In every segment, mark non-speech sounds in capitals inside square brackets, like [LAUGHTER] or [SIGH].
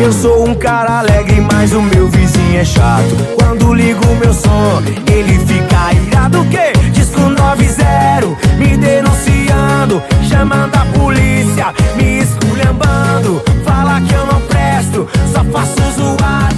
Eu sou um cara alegre, mas o meu vizinho é chato. Quando ligo meu som, ele fica irado. O quê? Disco 90, me denunciando, chamando a polícia, me esculhambando. Fala que eu não presto, só faço zoada.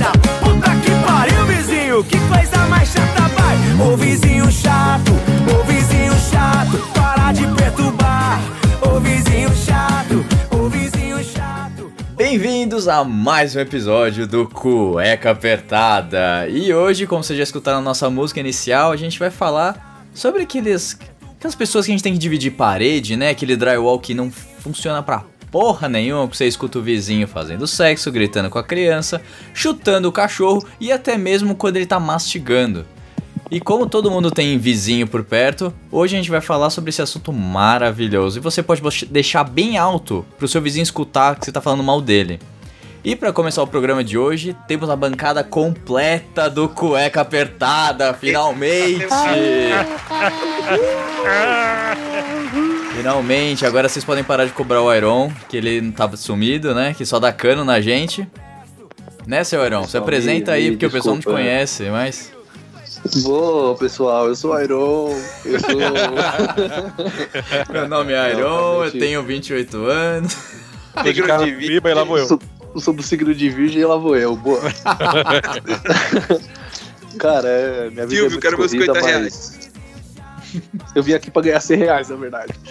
Bem-vindos a mais um episódio do Cueca Apertada. E hoje, como vocês já escutaram a nossa música inicial, a gente vai falar sobre aqueles, aquelas pessoas que a gente tem que dividir parede, né? Aquele drywall que não funciona pra porra nenhuma, que você escuta o vizinho fazendo sexo, gritando com a criança, chutando o cachorro e até mesmo quando ele tá mastigando. E como todo mundo tem vizinho por perto, hoje a gente vai falar sobre esse assunto maravilhoso. E você pode deixar bem alto pro seu vizinho escutar que você tá falando mal dele. E para começar o programa de hoje, temos a bancada completa do Cueca Apertada, finalmente! [LAUGHS] Finalmente, agora vocês podem parar de cobrar o Iron, que ele não tava sumido, né? Que só dá cano na gente. Né, seu Iron? Se apresenta aí, porque o pessoal não te conhece, mas... Boa, pessoal, eu sou o Iron, eu sou... [LAUGHS] Meu nome é Não, Iron, eu realmente- tenho 28 anos. Tô de carro pipa e lá vou eu. sou, sou do signo de virgem e lá vou eu, boa. [LAUGHS] Cara, é, minha vida Silvio, é quero meus corrida, 50 mas... Eu vim aqui pra ganhar 100 reais, na verdade. [LAUGHS]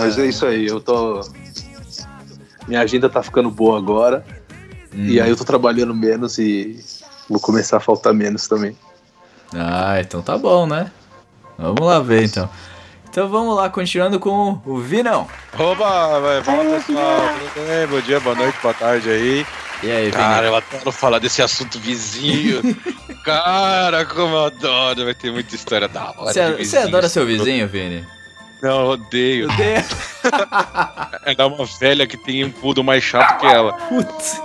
Mas é isso aí, eu tô... Minha agenda tá ficando boa agora, e Hum. aí eu tô trabalhando menos e vou começar a faltar menos também. Ah, então tá bom, né? Vamos lá ver então. Então vamos lá, continuando com o Vinão. Oba, vai, fala pessoal, tudo bem? Bom dia, boa noite, boa tarde aí. E aí, Cara, Vini? eu adoro falar desse assunto vizinho. [LAUGHS] Cara, como eu adoro, vai ter muita história da hora. Você, você adora seu vizinho, Vini? Não, eu odeio. Eu dei... [LAUGHS] É dar uma velha que tem um pudo mais chato que ela. Putz.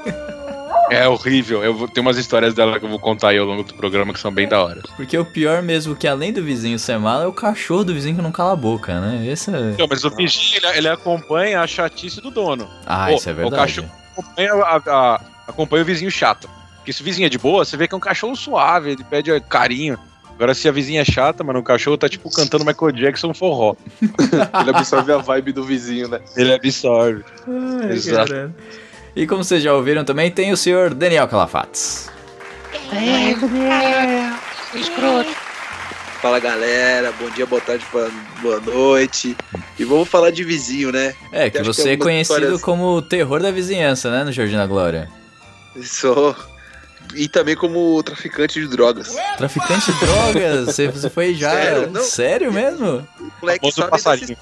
É horrível. Eu vou ter umas histórias dela que eu vou contar aí ao longo do programa que são bem da hora. Porque o pior mesmo, que além do vizinho ser malo, é o cachorro do vizinho que não cala a boca, né? Esse é... Não, mas o vizinho, ele, ele acompanha a chatice do dono. Ah, Pô, isso é o verdade. cachorro- Acompanha, a- a- acompanha o vizinho chato. Porque se o vizinho é de boa, você vê que é um cachorro suave, ele pede carinho. Agora, se a vizinha é chata, mano, o cachorro tá tipo cantando Michael Jackson forró. [LAUGHS] Ele absorve a vibe do vizinho, né? Ele absorve. Ai, Exato. caralho. E como vocês já ouviram também, tem o senhor Daniel Calafates. Fala galera, bom dia, boa tarde, boa- noite. E vamos falar de vizinho, né? É, que Acho que você é conhecido histórias- como o terror da vizinhança, né, no Jardim da Glória? Sou. E também como traficante de drogas. Traficante de drogas, você, você foi já. Sério? Não. Sério mesmo? O moleque sabe passarinho.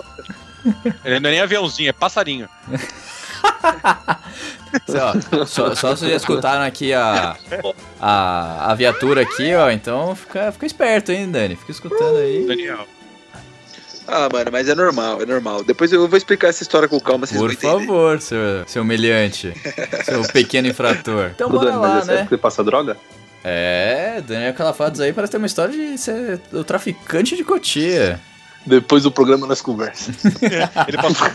Ele não é nem aviãozinho, é passarinho. [LAUGHS] Ó, só, só vocês já escutaram aqui a, a, a viatura aqui, ó. Então fica, fica esperto, hein, Dani? Fica escutando aí. Daniel. Ah, mano, mas é normal, é normal. Depois eu vou explicar essa história com calma, vocês Por vão entender. favor, seu, seu humilhante. Seu pequeno infrator. Então Ô, bora Dani, mas lá, é sério né? que você passa droga? É, Daniel Calafatos aí parece ter uma história de ser o traficante de Cotia. Depois do programa nós conversamos. [LAUGHS] Ele passou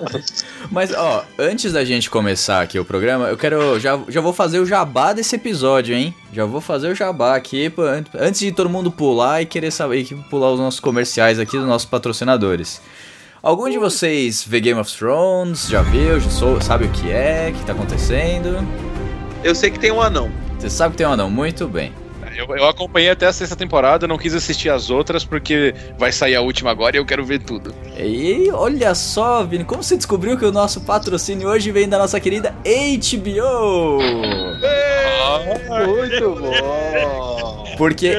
por isso. Mas, ó, antes da gente começar aqui o programa, eu quero. Já, já vou fazer o jabá desse episódio, hein? Já vou fazer o jabá aqui, antes de todo mundo pular e querer saber que pular os nossos comerciais aqui dos nossos patrocinadores. Algum de vocês vê Game of Thrones? Já viu? Já sou, sabe o que é? O que tá acontecendo? Eu sei que tem um anão. Você sabe que tem um anão? Muito bem. Eu, eu acompanhei até a sexta temporada, não quis assistir as outras porque vai sair a última agora e eu quero ver tudo. E olha só, Vini, como você descobriu que o nosso patrocínio hoje vem da nossa querida HBO? Muito bom! Porque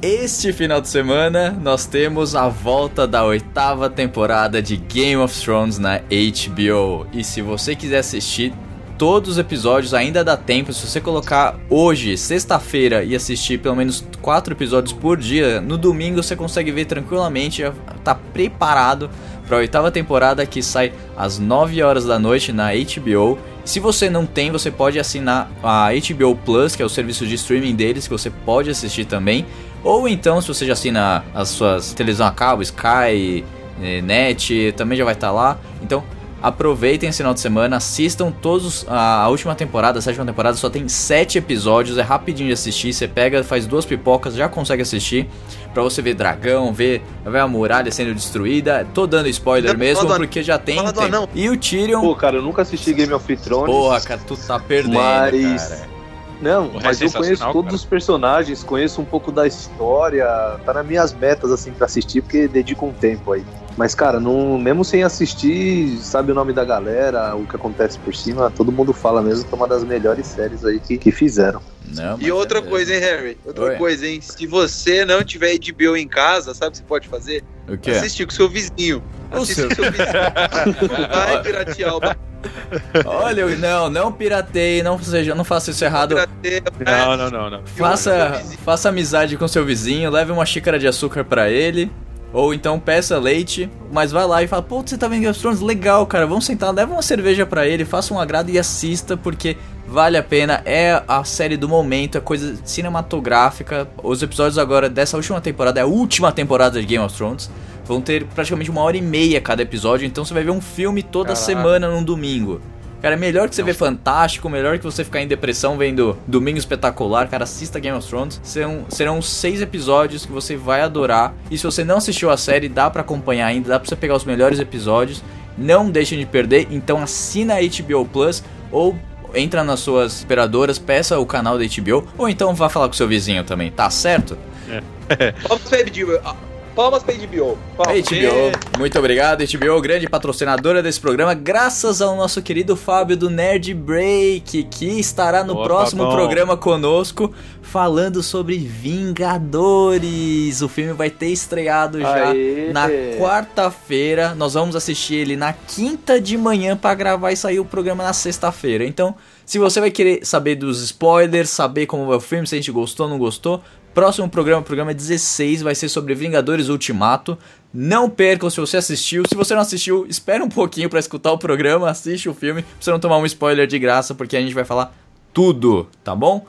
este final de semana nós temos a volta da oitava temporada de Game of Thrones na HBO. E se você quiser assistir todos os episódios, ainda dá tempo. Se você colocar hoje, sexta-feira, e assistir pelo menos quatro episódios por dia, no domingo você consegue ver tranquilamente, já tá preparado para a oitava temporada que sai às 9 horas da noite na HBO. Se você não tem, você pode assinar a HBO Plus, que é o serviço de streaming deles, que você pode assistir também. Ou então, se você já assina as suas televisão a cabo, Sky, eh, Net, também já vai estar lá. Então, aproveitem esse final de semana, assistam todos a, a última temporada, a sétima temporada só tem sete episódios, é rapidinho de assistir, você pega, faz duas pipocas, já consegue assistir. Pra você ver dragão, ver, ver a muralha sendo destruída. Tô dando spoiler Não, mesmo, do- porque já tem fala do anão. E o Tyrion, Pô, cara, eu nunca assisti Game of Thrones. porra, cara, tu tá perdendo, Mas- cara. Não, Porra, é mas eu sensacional, conheço todos cara. os personagens, conheço um pouco da história, tá nas minhas metas assim pra assistir, porque dedico um tempo aí. Mas, cara, não, mesmo sem assistir, sabe o nome da galera, o que acontece por cima, todo mundo fala mesmo que é uma das melhores séries aí que, que fizeram. Não, E outra é- coisa, hein, Harry? Outra Oi. coisa, hein? Se você não tiver HBO em casa, sabe o que você pode fazer? O quê? Assistir com seu vizinho. O seu- seu vizinho. Vai piratear o Olha, eu- não, não pirateie, não seja, não faça isso errado. Não, não, não, não. Faça, faça amizade com seu vizinho, leve uma xícara de açúcar pra ele. Ou então peça leite, mas vai lá e fala, pô, você tá vendo Game of Thrones? Legal, cara, vamos sentar, leva uma cerveja pra ele, faça um agrado e assista, porque vale a pena, é a série do momento, é coisa cinematográfica. Os episódios agora dessa última temporada, é a última temporada de Game of Thrones, vão ter praticamente uma hora e meia cada episódio, então você vai ver um filme toda Caraca. semana num domingo. Cara, é melhor que você ver Fantástico, melhor que você ficar em depressão vendo Domingo Espetacular. Cara, assista Game of Thrones. Serão, serão seis episódios que você vai adorar. E se você não assistiu a série, dá pra acompanhar ainda, dá pra você pegar os melhores episódios. Não deixem de perder, então assina a HBO Plus ou entra nas suas operadoras, peça o canal da HBO, ou então vá falar com seu vizinho também, tá certo? [LAUGHS] Ah, Palmas pra HBO. Palmas. HBO, muito obrigado, HBO, grande patrocinadora desse programa, graças ao nosso querido Fábio do Nerd Break, que estará no Boa, próximo Fabão. programa conosco, falando sobre Vingadores. O filme vai ter estreado já Aê! na quarta-feira. Nós vamos assistir ele na quinta de manhã para gravar e sair o programa na sexta-feira. Então, se você vai querer saber dos spoilers, saber como vai o filme, se a gente gostou ou não gostou, próximo programa, programa 16, vai ser sobre Vingadores Ultimato. Não percam se você assistiu. Se você não assistiu, espera um pouquinho para escutar o programa, assiste o filme, pra você não tomar um spoiler de graça, porque a gente vai falar tudo, tá bom?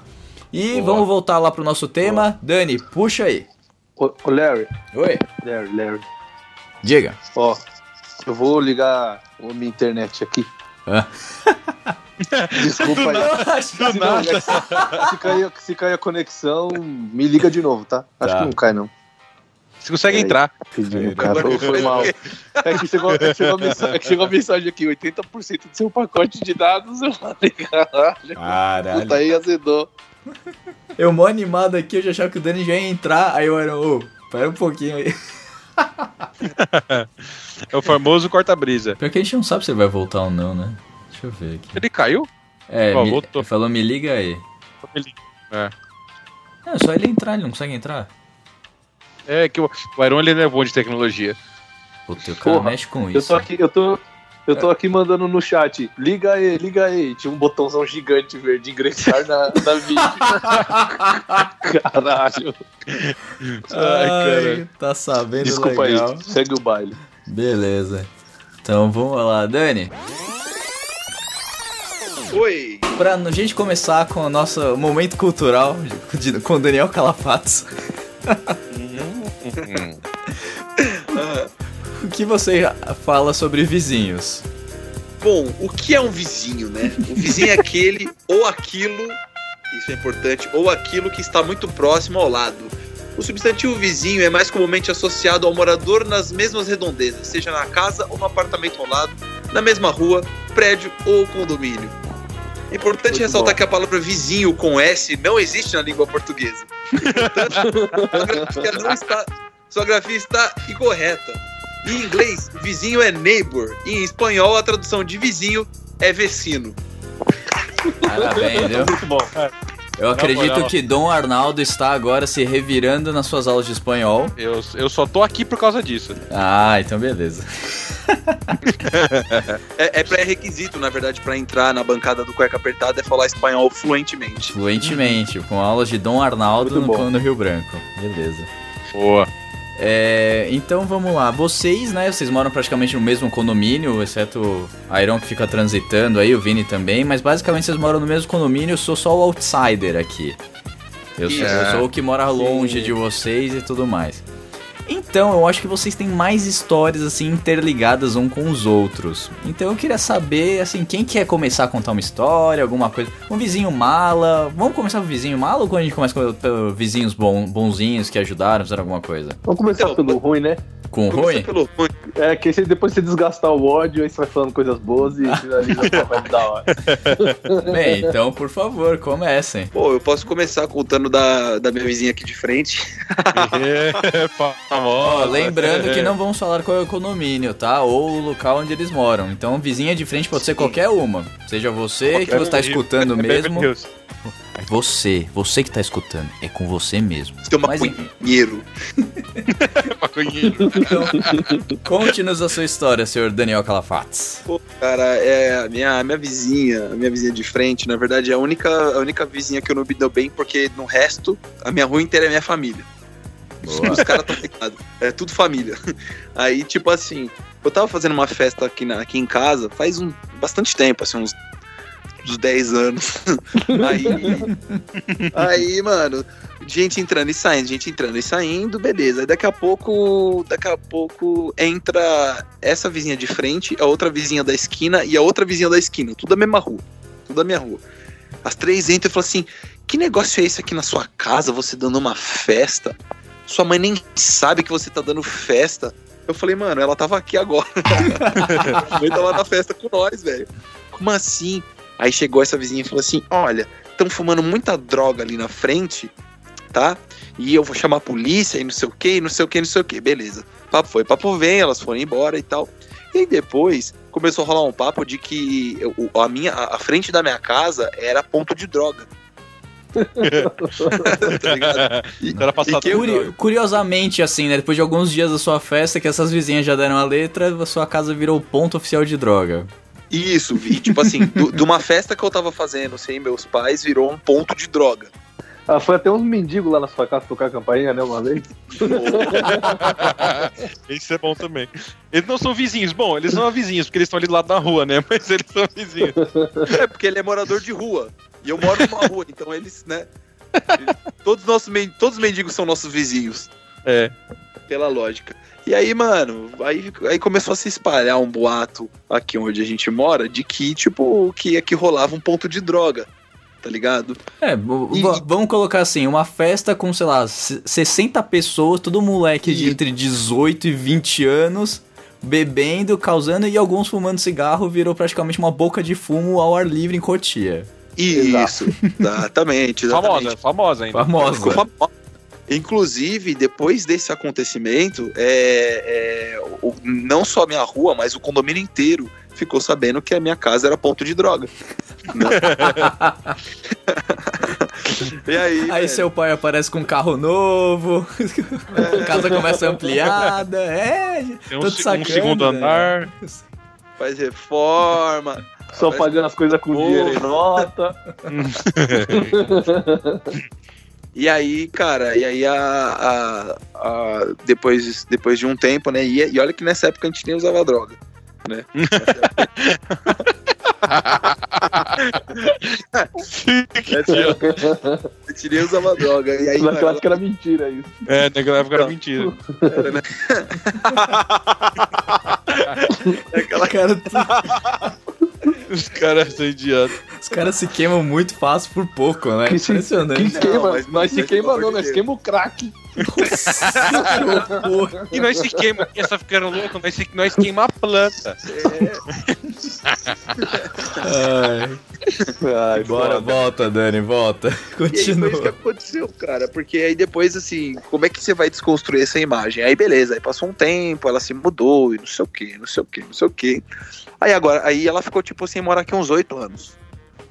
E Boa. vamos voltar lá pro nosso tema. Dani, puxa aí. Ô, ô, Larry, Oi. Larry, Larry, Diga. ó, eu vou ligar a minha internet aqui. Hã? [LAUGHS] Desculpa aí. Se, não, é que se, cair, se cair a conexão, me liga de novo, tá? Acho Tá. que não cai, não. Você consegue É, entrar. Pedindo, cara. Foi, foi mal. É que chegou, é que chegou, a mensagem, é que chegou a mensagem aqui: 80% do seu pacote de dados. Eu falei, caralho. Caralho. Puta aí azedou. Eu mó animado aqui, eu já achava que o Dani já ia entrar, aí eu era, ô, pera um pouquinho aí. [LAUGHS] É o famoso corta-brisa. Pior que a gente não sabe se ele vai voltar ou não, né? Deixa eu ver aqui. Ele caiu? É, Ó, me- voltou. ele falou me liga aí. Ele- É. É, só ele entrar, ele não consegue entrar. É que o, o Iron ele não é bom de tecnologia. Puta, o cara Porra, mexe com Eu isso. tô aqui, eu tô. Eu tô aqui mandando no chat, liga aí, liga aí. Tinha um botãozão gigante verde, ingressar na, na vídeo. [LAUGHS] Caralho. Ai, cara. tá sabendo Desculpa legal. aí, segue o baile. Beleza. Então vamos lá, Dani. Oi. Pra a gente começar com o nosso momento cultural de- com o Daniel Calafatos. [LAUGHS] o que você fala sobre vizinhos? Bom, o que é um vizinho, né? O vizinho é aquele ou aquilo, isso é importante, ou aquilo que está muito próximo ao lado. O substantivo vizinho é mais comumente associado ao morador nas mesmas redondezas, seja na casa ou no apartamento ao lado, na mesma rua, prédio ou condomínio. É importante Muito ressaltar bom. que a palavra vizinho com S não existe na língua portuguesa. Portanto, sua grafia não está, sua grafia está incorreta. Em inglês, vizinho é neighbor. E em espanhol, a tradução de vizinho é vecino. Parabéns, viu? Muito bom. Eu acredito que Dom Arnaldo está agora se revirando nas suas aulas de espanhol. Eu, eu só tô aqui por causa disso. Ah, então beleza. É, é pré-requisito, na verdade, pra entrar na bancada do Cueca Apertada é falar espanhol fluentemente. Fluentemente, com aulas de Dom Arnaldo no, no Rio Branco. Beleza. Boa. É, então vamos lá. Vocês, né? Vocês moram praticamente no mesmo condomínio, exceto a Iron que fica transitando aí, o Vini também, mas basicamente vocês moram no mesmo condomínio, eu sou só o outsider aqui. Eu sou, eu sou o que mora longe de vocês e tudo mais. Então, eu acho que vocês têm mais histórias assim interligadas um com os outros. Então eu queria saber, assim, quem quer começar a contar uma história, alguma coisa. Um vizinho mala. Vamos começar com o vizinho mala ou quando a gente começa com vizinhos bom, bonzinhos que ajudaram, fizeram alguma coisa? Vamos começar Então, pelo ruim, né? Com Começa ruim? pelo ruim. É, que se depois você desgastar o ódio, aí você vai falando coisas boas e finaliza com a vibe da hora. [LAUGHS] Bem, então, por favor, comecem. Pô, eu posso começar contando da, da minha vizinha aqui de frente. [LAUGHS] É, Ó, famosa. lembrando que não vamos falar qual é o condomínio, tá? Ou o local onde eles moram. Então, vizinha de frente pode ser qualquer uma. Seja você que você tá escutando [LAUGHS] mesmo. É você, você que tá escutando. É com você mesmo. Seu Mas enfim, maconheiro. [LAUGHS] Maconheiro. conte-nos a sua história, senhor Daniel Calafates. Pô, cara, é a minha, a minha vizinha, a minha vizinha de frente, na verdade, é a única, a única vizinha que eu não me dou bem, porque no resto, a minha rua inteira é minha família. Boa. Os caras estão ligados. É tudo família. [LAUGHS] Aí, tipo assim, eu tava fazendo uma festa aqui, na, aqui em casa faz um, bastante tempo, assim, uns, uns 10 anos. [LAUGHS] Aí, aí, mano, gente entrando e saindo, gente entrando e saindo, beleza. Aí daqui a pouco, daqui a pouco entra essa vizinha de frente, a outra vizinha da esquina e a outra vizinha da esquina, tudo da mesma rua, tudo da minha rua. As três entram e falam assim: que negócio é esse aqui na sua casa, você dando uma festa? Sua mãe nem sabe que você tá dando festa. Eu falei, mano, ela tava aqui agora. [LAUGHS] a mãe tava na festa com nós, velho. Como assim? Aí chegou essa vizinha e falou assim: olha, estão fumando muita droga ali na frente, tá? E eu vou chamar a polícia e não sei o que, não sei o que, não sei o que. Beleza. Papo foi, papo vem, elas foram embora e tal. E aí depois começou a rolar um papo de que eu- a minha a frente da minha casa era ponto de droga. [LAUGHS] tá ligado? Era passado E que Curi- curiosamente, assim, né? Depois de alguns dias da sua festa, que essas vizinhas já deram a letra, a sua casa virou ponto oficial de droga. Isso, vi. Tipo assim, [LAUGHS] de uma festa que eu tava fazendo sem meus pais, virou um ponto de droga. Ah, foi até uns mendigos lá na sua casa tocar a campainha, né, uma vez? [LAUGHS] Isso é bom também. Eles não são vizinhos. Bom, eles não são vizinhos, porque eles estão ali do lado da rua, né? Mas eles são vizinhos. É, porque ele é morador de rua. E eu moro numa rua, então eles, né? eles- todos, nossos, todos os mendigos são nossos vizinhos, É. pela lógica. E aí, mano, aí, aí começou a se espalhar um boato aqui onde a gente mora de que, tipo, que aqui rolava um ponto de droga, tá ligado? É, E- vamos colocar assim, uma festa com, sei lá, se- 60 pessoas, todo moleque de E- entre 18 e 20 anos, bebendo, causando e alguns fumando cigarro, virou praticamente uma boca de fumo ao ar livre em Cotia. Isso, exatamente, exatamente. Famosa, famosa ainda. Famosa. Ficou famosa. Inclusive, depois desse acontecimento, é, é, o- não só a minha rua, mas o condomínio inteiro ficou sabendo que a minha casa era ponto de droga. Né? [LAUGHS] e aí, Aí velho, seu pai aparece com um carro novo, a [LAUGHS] casa começa ampliada, é, Tem um, se- um segundo né? andar. faz reforma. Só Mas- pagando as coisas com Porra. dinheiro em nota. [LAUGHS] E aí, cara, e aí a, a- a- depois, depois de um tempo, né? E, e olha que nessa época a gente nem usava droga, né? [LAUGHS] A gente nem usava droga. E aí, Naquela que era mentira isso. É, naquela época era mentira. era, né? [LAUGHS] Aquela Cara, Os caras são idiotas. os caras se queimam muito fácil por pouco, né? Que se, Impressionante. que queima, mas- nós se queima não, nós queima o crack. E nós se queima, essa ficando louco, nós, se, nós queima a planta. Ai, Ai, bora, volta, Dani, volta. E aí foi isso que Continua. aconteceu, cara. Porque aí depois, assim, como é que você vai desconstruir essa imagem? Aí beleza, aí passou um tempo, ela se mudou e não sei o que, não sei o que, não sei o que. Aí agora, aí ela ficou, tipo assim, morar aqui uns oito anos.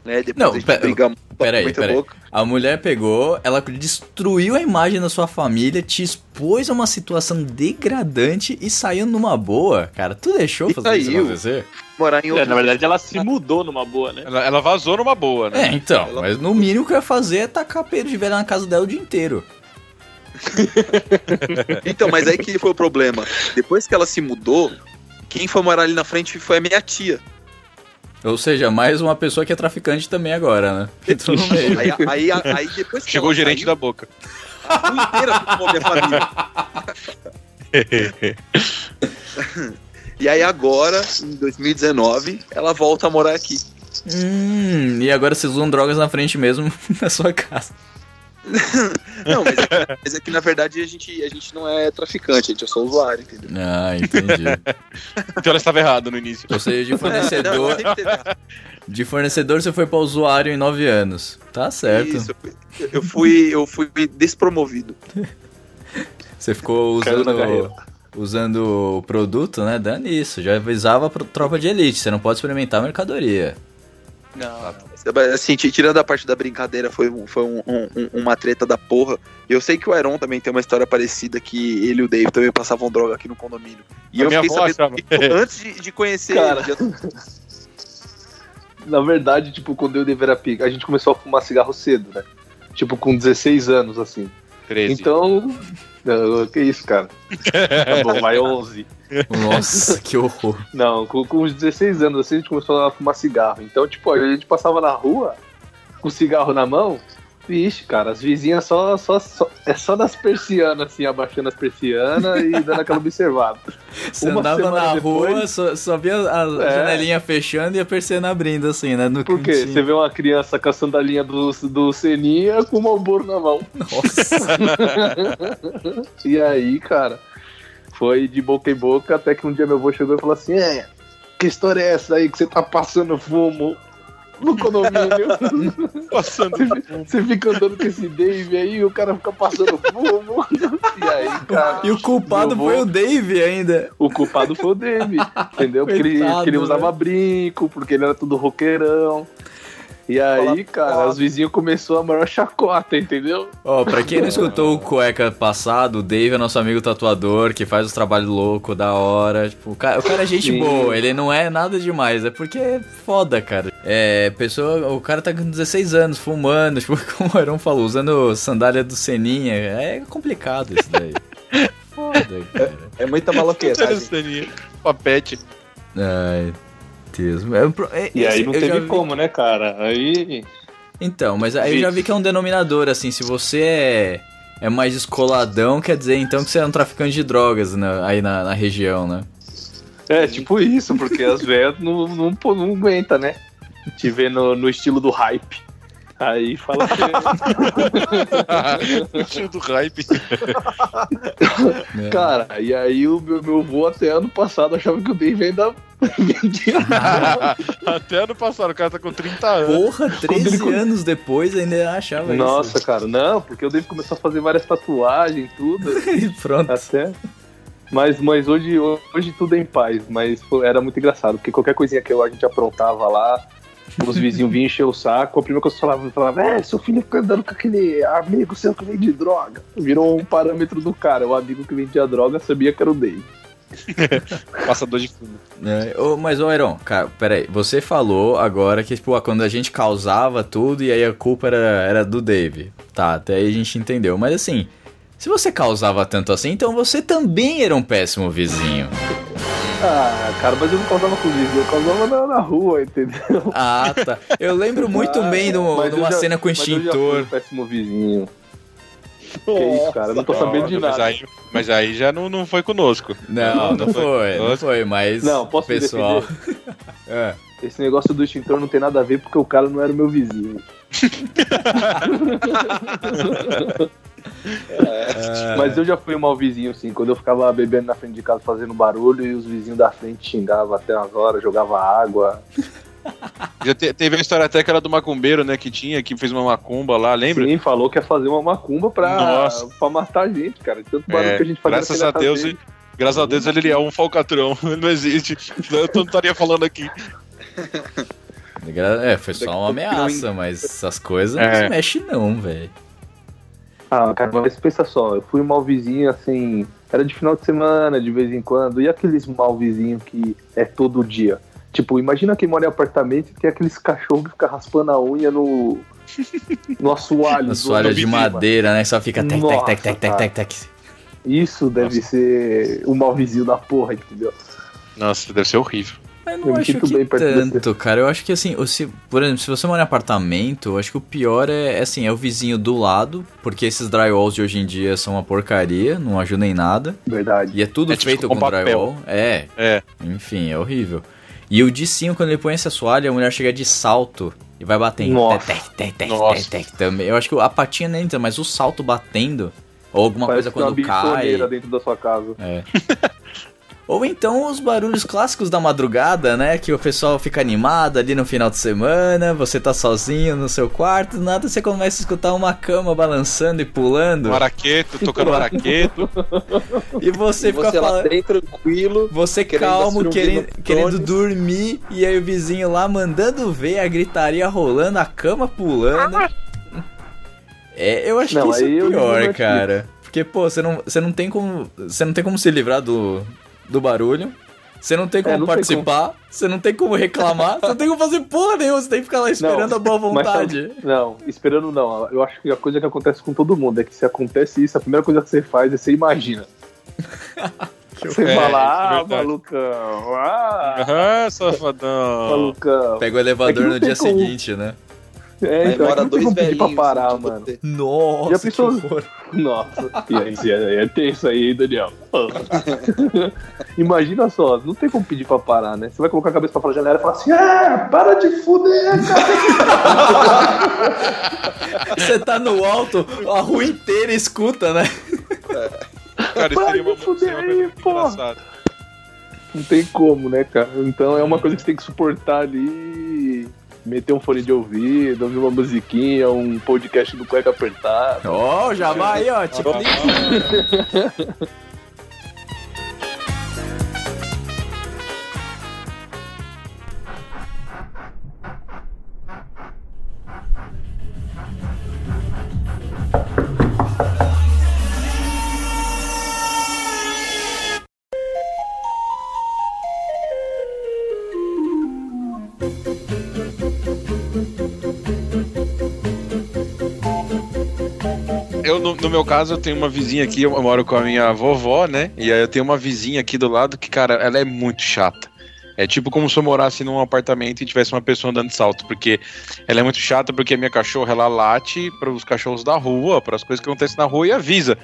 né? Depois Não, a gente pera- briga peraí, muito peraí. louco. A mulher pegou, ela destruiu a imagem da sua família, te expôs a uma situação degradante e saiu numa boa, cara. Tu deixou E fazer isso saiu. acontecer? Morar em É, outro na verdade, ela se mudou numa boa, né? Ela, ela vazou numa boa, né? É, então, mas no mínimo que eu ia fazer é tacar pelo de velha na casa dela o dia inteiro. [LAUGHS] Então, mas aí que foi o problema. Depois que ela se mudou, quem foi morar ali na frente foi a minha tia. Ou seja, mais uma pessoa que é traficante também agora, né? Entrou no meio. Aí, aí, aí depois que Chegou o gerente saiu, da boca. a rua inteira filmou minha família. [LAUGHS] E aí agora, em 2019, ela volta a morar aqui. Hum, e agora vocês usam drogas na frente mesmo [LAUGHS] da sua casa. [LAUGHS] Não, mas é, que, mas é que, na verdade a gente, a gente não é traficante, a gente é só usuário, entendeu? Ah, entendi. [LAUGHS] Então ela estava errada no início. Ou seja, de [LAUGHS] Não, fornecedor, errado. de fornecedor você foi pra usuário em 9 anos. Tá certo. Isso, eu fui, eu fui despromovido. Você ficou usando, usando o produto, né? Dando isso. Já avisava pra tropa de elite. Você não pode experimentar a mercadoria. Não. Assim, ti- tirando a parte da brincadeira, foi, um- foi um- um- um- uma treta da porra. Eu sei que o Iron também tem uma história parecida que ele e o Dave também passavam droga aqui no condomínio. E A eu fiquei sabendo achava. isso antes de, de conhecer Cara. ele. Já- [LAUGHS] Na verdade, tipo, quando eu deveria pica, a gente começou a fumar cigarro cedo, né? Tipo, com 16 anos, assim. 13. Então. Não, que isso, cara. Tá bom, vai 11. Nossa, que horror. Não, com, com uns 16 anos assim a gente começou a fumar cigarro. Então, tipo, a gente passava na rua com cigarro na mão. Vixe, cara, as vizinhas só, só, só. É só nas persianas, assim, abaixando as persianas e dando aquela observada. [LAUGHS] Você Uma andava na depois- rua, só, só via a É. janelinha fechando e a persiana abrindo, assim, né? No Por quê? cantinho. Você vê uma criança com a sandalinha do, do Seninha com o Malboro na mão. Nossa. [LAUGHS] E aí, cara, foi de boca em boca até que um dia meu avô chegou e falou assim: É, que história é essa aí que você tá passando fumo no condomínio? [LAUGHS] Passando. Você fica andando com esse Dave aí o cara fica passando fumo. [LAUGHS] E aí, cara, E o culpado foi o Dave ainda. o culpado foi o Dave, entendeu? Porque ele, Coitado, porque ele usava né? brinco, porque ele era tudo roqueirão. E aí, cara, os vizinhos começou a maior chacota, entendeu? Ó, pra quem não escutou o cueca passado, o Dave é nosso amigo tatuador, que faz os trabalhos loucos, da hora. Tipo, o cara, o cara é gente Sim. boa, ele não é nada demais, é porque é foda, cara. É, pessoa, o cara tá com 16 anos, fumando, [LAUGHS] tipo, como o Aaron falou, usando sandália do Seninha. É complicado isso daí. [LAUGHS] Foda, cara. É muita maloqueiragem. Papete. Ai, Deus. É, é- E aí esse- não teve vi- como, né, cara? Aí. Então, mas aí eu já vi que é um denominador, assim, se você é, é mais descoladão, quer dizer então que você é um traficante de drogas né, aí na, na região, né? É, tipo isso, porque as velhas não, não, não aguenta, né? Te ver no, no estilo do hype. Aí fala que [LAUGHS] o tio do hype. É. Cara, e aí o meu, meu avô até ano passado achava que o Dave ainda vendia. Até ano passado, o cara tá com 30 anos. Porra, 13 ele anos depois ainda achava Nossa, cara, não, porque o Dave começou a fazer várias tatuagens, tudo, isso. [LAUGHS] E pronto. até. Mas, mas hoje, hoje tudo é em paz, mas pô, era muito engraçado, porque qualquer coisinha que eu- a gente aprontava lá, os vizinhos vinham encher o saco, a primeira coisa que eu falava, eu falava, é, seu filho fica andando com aquele amigo seu que vende droga. Virou um parâmetro do cara, o amigo que vendia droga sabia que era o Dave. Passador [LAUGHS] de fundo. É, ô, mas, ô, Iron, cara, peraí. Você falou agora que, tipo, ah, quando a gente causava tudo e aí a culpa era, era do Dave. Tá, até aí a gente entendeu. Mas assim, se você causava tanto assim, então você também era um péssimo vizinho. Ah, cara, mas eu não causava com o vizinho, eu causava na, na rua, entendeu? Ah, tá. Eu lembro muito bem de um- Mas uma já- cena com mas eu já fui extintor. um péssimo vizinho. Que isso, cara, eu não tô sabendo de Mas nada. aí, mas aí já não, não foi conosco. Não, não foi, não Nossa. foi, mas. Não, posso me pessoal. É. Esse negócio do extintor não tem nada a ver porque o cara não era o meu vizinho. [LAUGHS] [LAUGHS] É. Mas eu já fui um mau vizinho, sim. Quando eu ficava bebendo na frente de casa fazendo barulho e os vizinhos da frente xingavam até umas horas, jogava água. [LAUGHS] Já te- teve a história até que era do macumbeiro, né? Que tinha, que fez uma macumba lá, lembra? Sim, falou que ia fazer uma macumba pra, Nossa. pra matar a gente, cara. Tanto barulho É, que a gente fazia graças a Deus, dele. Graças a Deus ele é um falcatrão. Ele [LAUGHS] não existe. Senão Eu não estaria falando aqui. É, foi só uma ameaça, mas essas coisas não É. se mexe não, velho. Ah, cara, mas pensa só, eu fui um mal vizinho assim, era de final de semana, de vez em quando, e aqueles mal vizinhos que é todo dia? Tipo, imagina quem mora em apartamento e tem aqueles cachorros que ficam raspando a unha no. no assoalho. [LAUGHS] Área do de vizinho, mano. madeira, né? Só fica tec, tec, Nossa, tec, tec, tec, tec, tec. Isso deve ser o mal vizinho da porra, entendeu? Nossa, deve ser horrível. Eu não me acho que tanto, cara. Eu acho que assim, se, por exemplo, se você mora em apartamento, eu acho que o pior é, é, assim, é o vizinho do lado, porque esses drywalls de hoje em dia são uma porcaria, não ajudam em nada. Verdade. E é tudo É tipo feito com com, papel. drywall. É, É. enfim, é horrível. E o de sim, quando ele põe esse assoalho, a mulher chega de salto e vai batendo. Nossa. Tec, tec, tec, Nossa. tec, tec, também. Eu acho que a patinha nem entra, mas o salto batendo, ou alguma Parece coisa quando cai. dentro da sua casa. É. [LAUGHS] Ou então os barulhos clássicos da madrugada, né? Que o pessoal fica animado ali no final de semana, você tá sozinho no seu quarto, nada você começa a escutar uma cama balançando e pulando, Um araqueto, tocando araqueto. e você E fica você lá falando. dentro, tranquilo. Você querendo calmo, um querendo, querendo dormir, e aí o vizinho lá mandando ver a gritaria rolando, a cama pulando. É, eu acho Não, que isso é pior, cara. Porque, pô, você não, você não tem como. Você não tem como se livrar do, do barulho. Você não tem como É, não tem participar, você não tem como reclamar, você não tem como fazer porra nenhuma, você tem que ficar lá esperando Não, a boa Mas vontade. sabe- não, esperando não. Eu acho que a coisa que acontece com todo mundo é que se acontece isso, a primeira coisa que você faz é você imagina. [LAUGHS] Você É, fala, é ah, malucão, ah, Aham, safadão. malucão. Pega o É elevador não no dia como. seguinte, né? É, Aí então, é mora não tem dois como pedir pra velhinhos. parar, mano. você. Nossa, Já pensou- que horror. Nossa, [LAUGHS] e aí, e aí, é tenso aí, hein, Daniel. [LAUGHS] Imagina só, não tem como pedir pra parar, né? Você vai colocar a cabeça pra fora da janela e falar assim: Ah, para de fuder, cara. [LAUGHS] Você tá no alto, a rua inteira escuta, né? Cara, isso Para seria uma, de fuder aí, porra. Não tem como, né, cara? Então é uma coisa que você tem que suportar ali. Meter um fone de ouvido, ouvir uma musiquinha, um podcast do cueca apertado. Ó, já vai aí, ó. Tipo, [LAUGHS] Eu, no, no meu caso, eu tenho uma vizinha aqui, eu moro com a minha vovó, né? E aí eu tenho uma vizinha aqui do lado que, cara, ela é muito chata. É tipo como se eu morasse num apartamento e tivesse uma pessoa andando de salto, porque ela é muito chata, porque a minha cachorra, ela late para os cachorros da rua, para as coisas que acontecem na rua e avisa.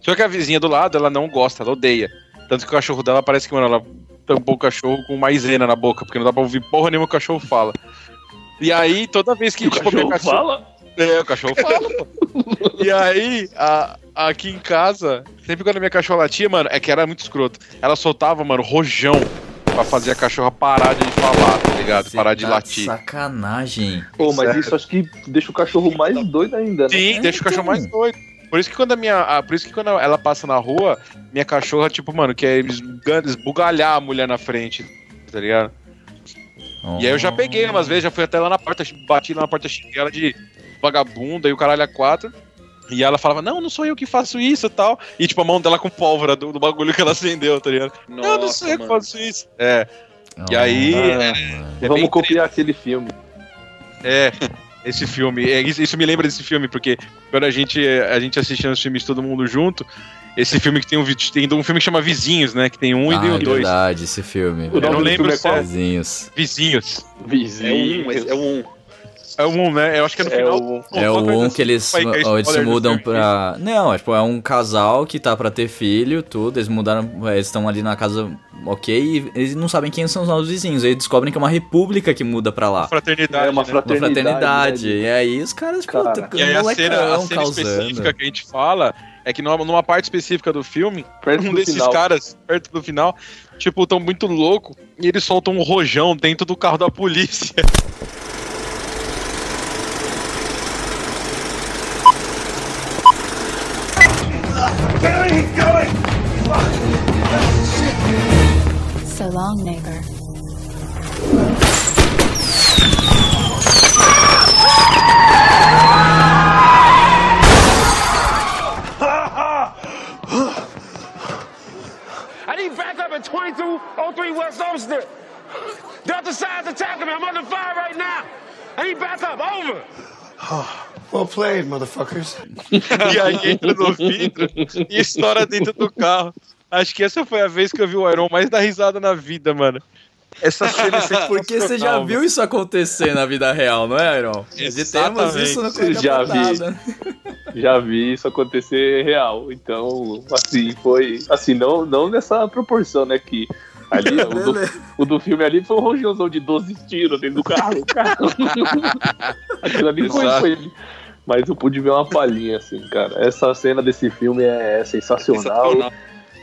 Só que a vizinha do lado, ela não gosta, ela odeia. Tanto que o cachorro dela parece que, mano, ela tampou o cachorro com maisena na boca, porque não dá pra ouvir porra nenhuma o cachorro fala. E aí, toda vez que, o tipo, minha cachorro fala? É, o cachorro fala, pô. E aí, a- aqui em casa, sempre quando a minha cachorra latia, mano, é que era muito escroto. Ela soltava, mano, rojão pra fazer a cachorra parar de falar, tá ligado? Você parar de tá latir. Sacanagem. Pô, mas isso acho que deixa o cachorro mais doido ainda, né? Sim, deixa o cachorro mais doido. Por isso que quando a minha. ah, por isso que quando ela passa na rua, minha cachorra, tipo, mano, quer esbuga- esbugalhar a mulher na frente, tá ligado? E aí eu já peguei umas vezes, já fui até lá na porta, bati lá na porta, xinguei ela de vagabunda e o caralho a quatro. E ela falava, não, não sou eu que faço isso e tal. E tipo, a mão dela com pólvora do, do bagulho que ela acendeu, tá ligado? eu não Nossa, sei eu que faço isso. É, e aí. Ah, é Vamos bem copiar aquele filme. É, esse filme. É, isso, isso me lembra desse filme, porque quando a gente, a gente assistia os filmes todo mundo junto, esse filme que tem um, tem um filme que chama Vizinhos, né? Que tem um e ah, tem é um dois. verdade, esse filme. Eu não lembro é é qual? Vizinhos. Vizinhos. É um, é um. É o um, né? Eu acho que é no É final. o... É o coisa um assim, que eles, que é eles se mudam pra. Não, é, tipo, é um casal que tá pra ter filho, tudo. Eles mudaram. Eles estão ali na casa, ok, e eles não sabem quem são os novos vizinhos. Eles descobrem que é uma república que muda pra lá. Fraternidade. É uma né? Uma fraternidade. fraternidade. né? E aí os caras, tipo, Cara. tá E aí a cena, a cena causando. específica que a gente fala é que numa, numa parte específica do filme, Perto um do desses final. caras, perto do final, tipo, tão muito louco e eles soltam um rojão dentro do carro da polícia. So long, neighbor. I need backup at 2203 West Olmsted. Delta Side's attacking me. I'm under fire right now. I need backup. Over. Well played, motherfuckers. [LAUGHS] E aí entra no vidro e estoura dentro do carro. Acho que essa foi a vez que eu vi o Iron mais dar risada na vida, mano. Essa cena é [LAUGHS] Porque você já viu isso acontecer na vida real, não é, Iron? E temos Exatamente. isso no Cueca Já vi. Já vi isso acontecer real. Então, assim, foi. Assim, não, não nessa proporção, né? Que ali, o, do, o do filme ali foi um rojãozão de 12 tiros dentro do carro. cara. [LAUGHS] Aquilo ali foi, Exato. foi. Mas eu pude ver uma palhinha, assim, cara. Essa cena desse filme é sensacional. Sensacional.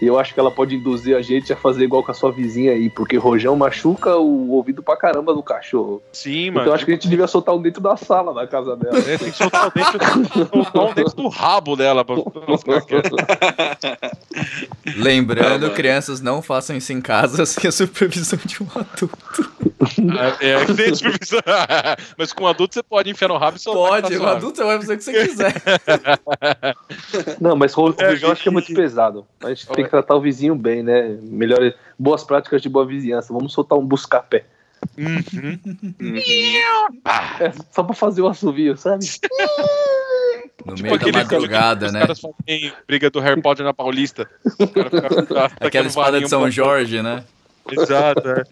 E eu acho que ela pode induzir a gente a fazer igual com a sua vizinha aí, porque rojão machuca o ouvido pra caramba do cachorro. Sim, Então mano. eu acho que a gente devia soltar um dentro da sala da casa dela. É, tem que soltar o dentro, soltar um dentro do rabo dela pra pra ficar quieto. [LAUGHS] Lembrando, crianças, não façam isso em casa [LAUGHS] sem a supervisão de um adulto. É, é, tem supervisão. [LAUGHS] Mas com adulto você pode enfiar no rabo e soltar. Pode, o suave. adulto vai fazer o que você quiser. Não, mas ro- É, rojão acho que é muito pesado. A gente tem que tratar o vizinho bem, né? Melhor, boas práticas de boa vizinhança. Vamos soltar um busca-pé. Uhum. É, só pra fazer o assovio, sabe? No Tipo meio da madrugada, os né? caras fazem briga do Harry Potter na Paulista. Os caras [LAUGHS] Aquela espada de São Jorge, né? Exato, é.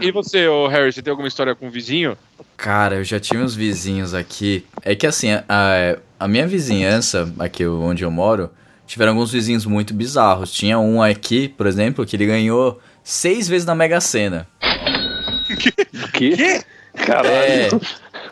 E E você, ô Harry, você tem alguma história com o vizinho? Cara, eu já tive uns vizinhos aqui. É que assim, a, a minha vizinhança, aqui onde eu moro, tiveram alguns vizinhos muito bizarros. Tinha um aqui, por exemplo, que ele ganhou seis vezes na Mega Sena. Que? Caralho. É.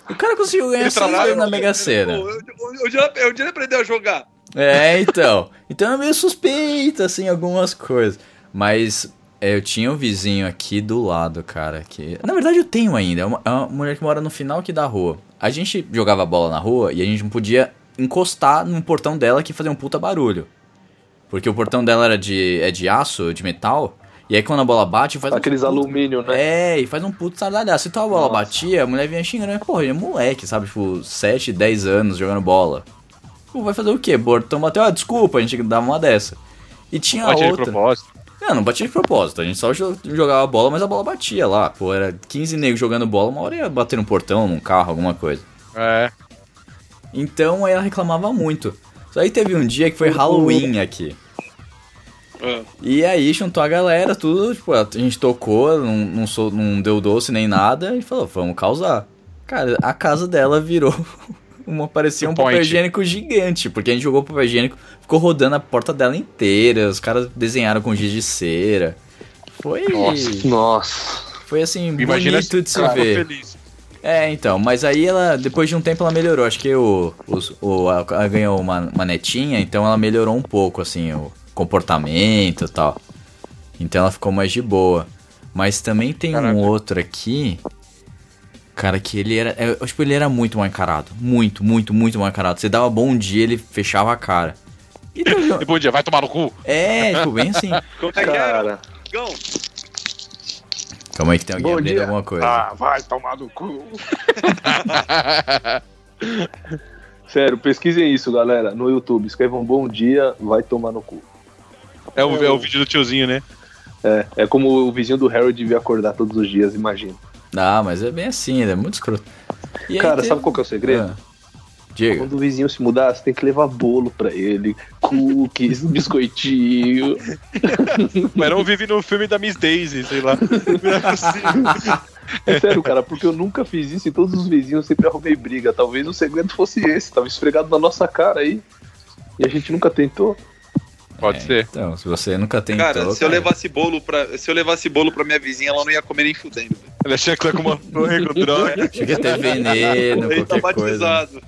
O cara conseguiu ganhar Ele seis vezes na Mega Sena. Eu já aprendeu a jogar. É, então. Então é meio suspeito, assim, algumas coisas. Mas eu tinha um vizinho aqui do lado, cara, que... Na verdade eu tenho ainda, é uma, é uma mulher que mora no final aqui da rua. A gente jogava bola na rua e a gente não podia encostar no portão dela que fazia um puta barulho. Porque o portão dela era de, é de aço, de metal, e aí quando a bola bate faz Aqueles um puta- alumínio, né? É, e faz um puto sardalhaço. Se tua bola Nossa. batia, a mulher vinha xingando, mas porra, ele é moleque, sabe? Tipo, 7, 10 anos jogando bola. Pô, vai fazer o quê? Portão bateu, ah, desculpa, a gente dava uma dessa. E tinha Pode de outra. propósito. Não, não batia de propósito, a gente só jo- jogava a bola, mas a bola batia lá. Pô, era 15 negros jogando bola, uma hora ia bater no portão, num carro, alguma coisa. É. Então aí ela reclamava muito. Só aí teve um dia que foi Halloween aqui. Ah. E aí juntou a galera, tudo, tipo, a gente tocou, não, não, sou, não deu doce nem nada, e falou, vamos causar. Cara, a casa dela virou [LAUGHS] uma, parecia um papel higiênico gigante, porque a gente jogou papel higiênico, ficou rodando a porta dela inteira, os caras desenharam com giz de cera. Foi, Nossa. foi assim, Imagina bonito de se ver. feliz. É, então, mas aí ela, depois de um tempo ela melhorou, acho que o, o, a- ela ganhou uma, uma netinha, então ela melhorou um pouco, assim, o comportamento e tal. Então ela ficou mais de boa. Mas também tem Caraca. um outro aqui, cara, que ele era, é, eu, tipo, ele era muito mal encarado, muito, muito, muito mal encarado. Você dava bom dia, ele fechava a cara. E [LAUGHS] um- E bom dia, vai tomar no cu. é, tipo, bem assim. [LAUGHS] Como é que é? Calma aí que tem alguém Bom abrindo dia. alguma coisa. Ah, vai tomar no cu. [LAUGHS] Sério, pesquisem isso, galera, no YouTube. Escrevam bom dia, vai tomar no cu. É o, é o vídeo do tiozinho, né? É, é como o vizinho do Harry devia acordar todos os dias, imagina. Ah, mas é bem assim, ele é muito escroto. E Cara, teve- sabe qual que é o segredo? Ah, diga. Quando o vizinho se mudar, você tem que levar bolo pra ele, cookies, [LAUGHS] biscoitinho. O Heron vive no filme da Miss Daisy, sei lá. É sério, cara, porque eu nunca fiz isso e todos os vizinhos sempre arrumei briga. Talvez o segredo fosse esse, tava esfregado na nossa cara aí. E a gente nunca tentou. Pode É, ser. Então, se você nunca tentou. cara, se eu levasse bolo pra. Se eu levasse bolo pra minha vizinha, ela não ia comer nem fudendo. Ele achou que tá com uma torre com droga. [LAUGHS] Chega a ter veneno, Ele tá qualquer coisa. batizado.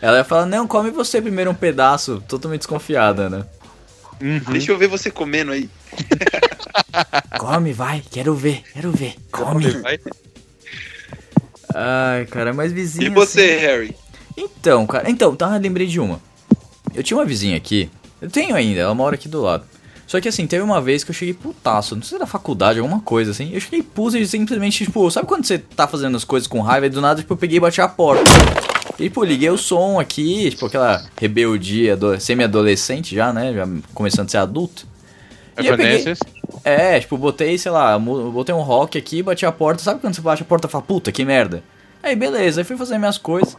Ela ia falar, não, come você primeiro um pedaço, totalmente desconfiada, né? Deixa eu ver você comendo aí. [LAUGHS] Come, vai, quero ver, quero ver, come. Vai. Ai, cara, mas vizinha. E você, assim- Harry? Então, cara, então, tá, lembrei de uma. Eu tinha uma vizinha aqui, eu tenho ainda, ela mora aqui do lado. Só que assim, teve uma vez que eu cheguei putaço, não sei se era faculdade, alguma coisa assim. Eu cheguei pus e simplesmente, tipo, sabe quando você tá fazendo as coisas com raiva e do nada, tipo, eu peguei e bati a porta. E, pô, liguei o som aqui, tipo, aquela rebeldia ado- semi-adolescente já, né? Já começando a ser adulto. E eu peguei- Evanescence. É, tipo, botei, sei lá, botei um rock aqui, bati a porta. Sabe quando você bate a porta e fala, puta, que merda? Aí, beleza, aí fui fazer minhas coisas.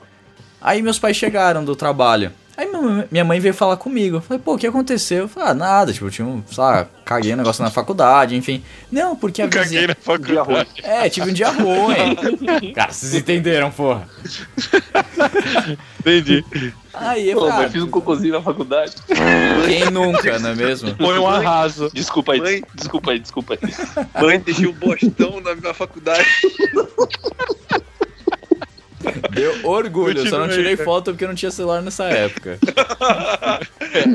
Aí meus pais chegaram do trabalho. Aí minha- mãe veio falar comigo. Eu falei, pô, o que aconteceu? Eu falei, ah, nada, tipo, eu tinha um, sei lá, caguei um negócio na faculdade, enfim. Não, porque a Caguei vizinha... na faculdade. É, tive um dia ruim. [LAUGHS] Cara, vocês entenderam, porra. Entendi. Aí eu Pô, falei, mas fiz um cocôzinho na faculdade. ah, quem nunca, não é mesmo? Foi um arraso. Desculpa aí, Mãe. desculpa aí, desculpa aí. Mãe, deixei o bostão na minha faculdade. [LAUGHS] Deu orgulho, eu só não tirei cara. foto porque não tinha celular nessa época.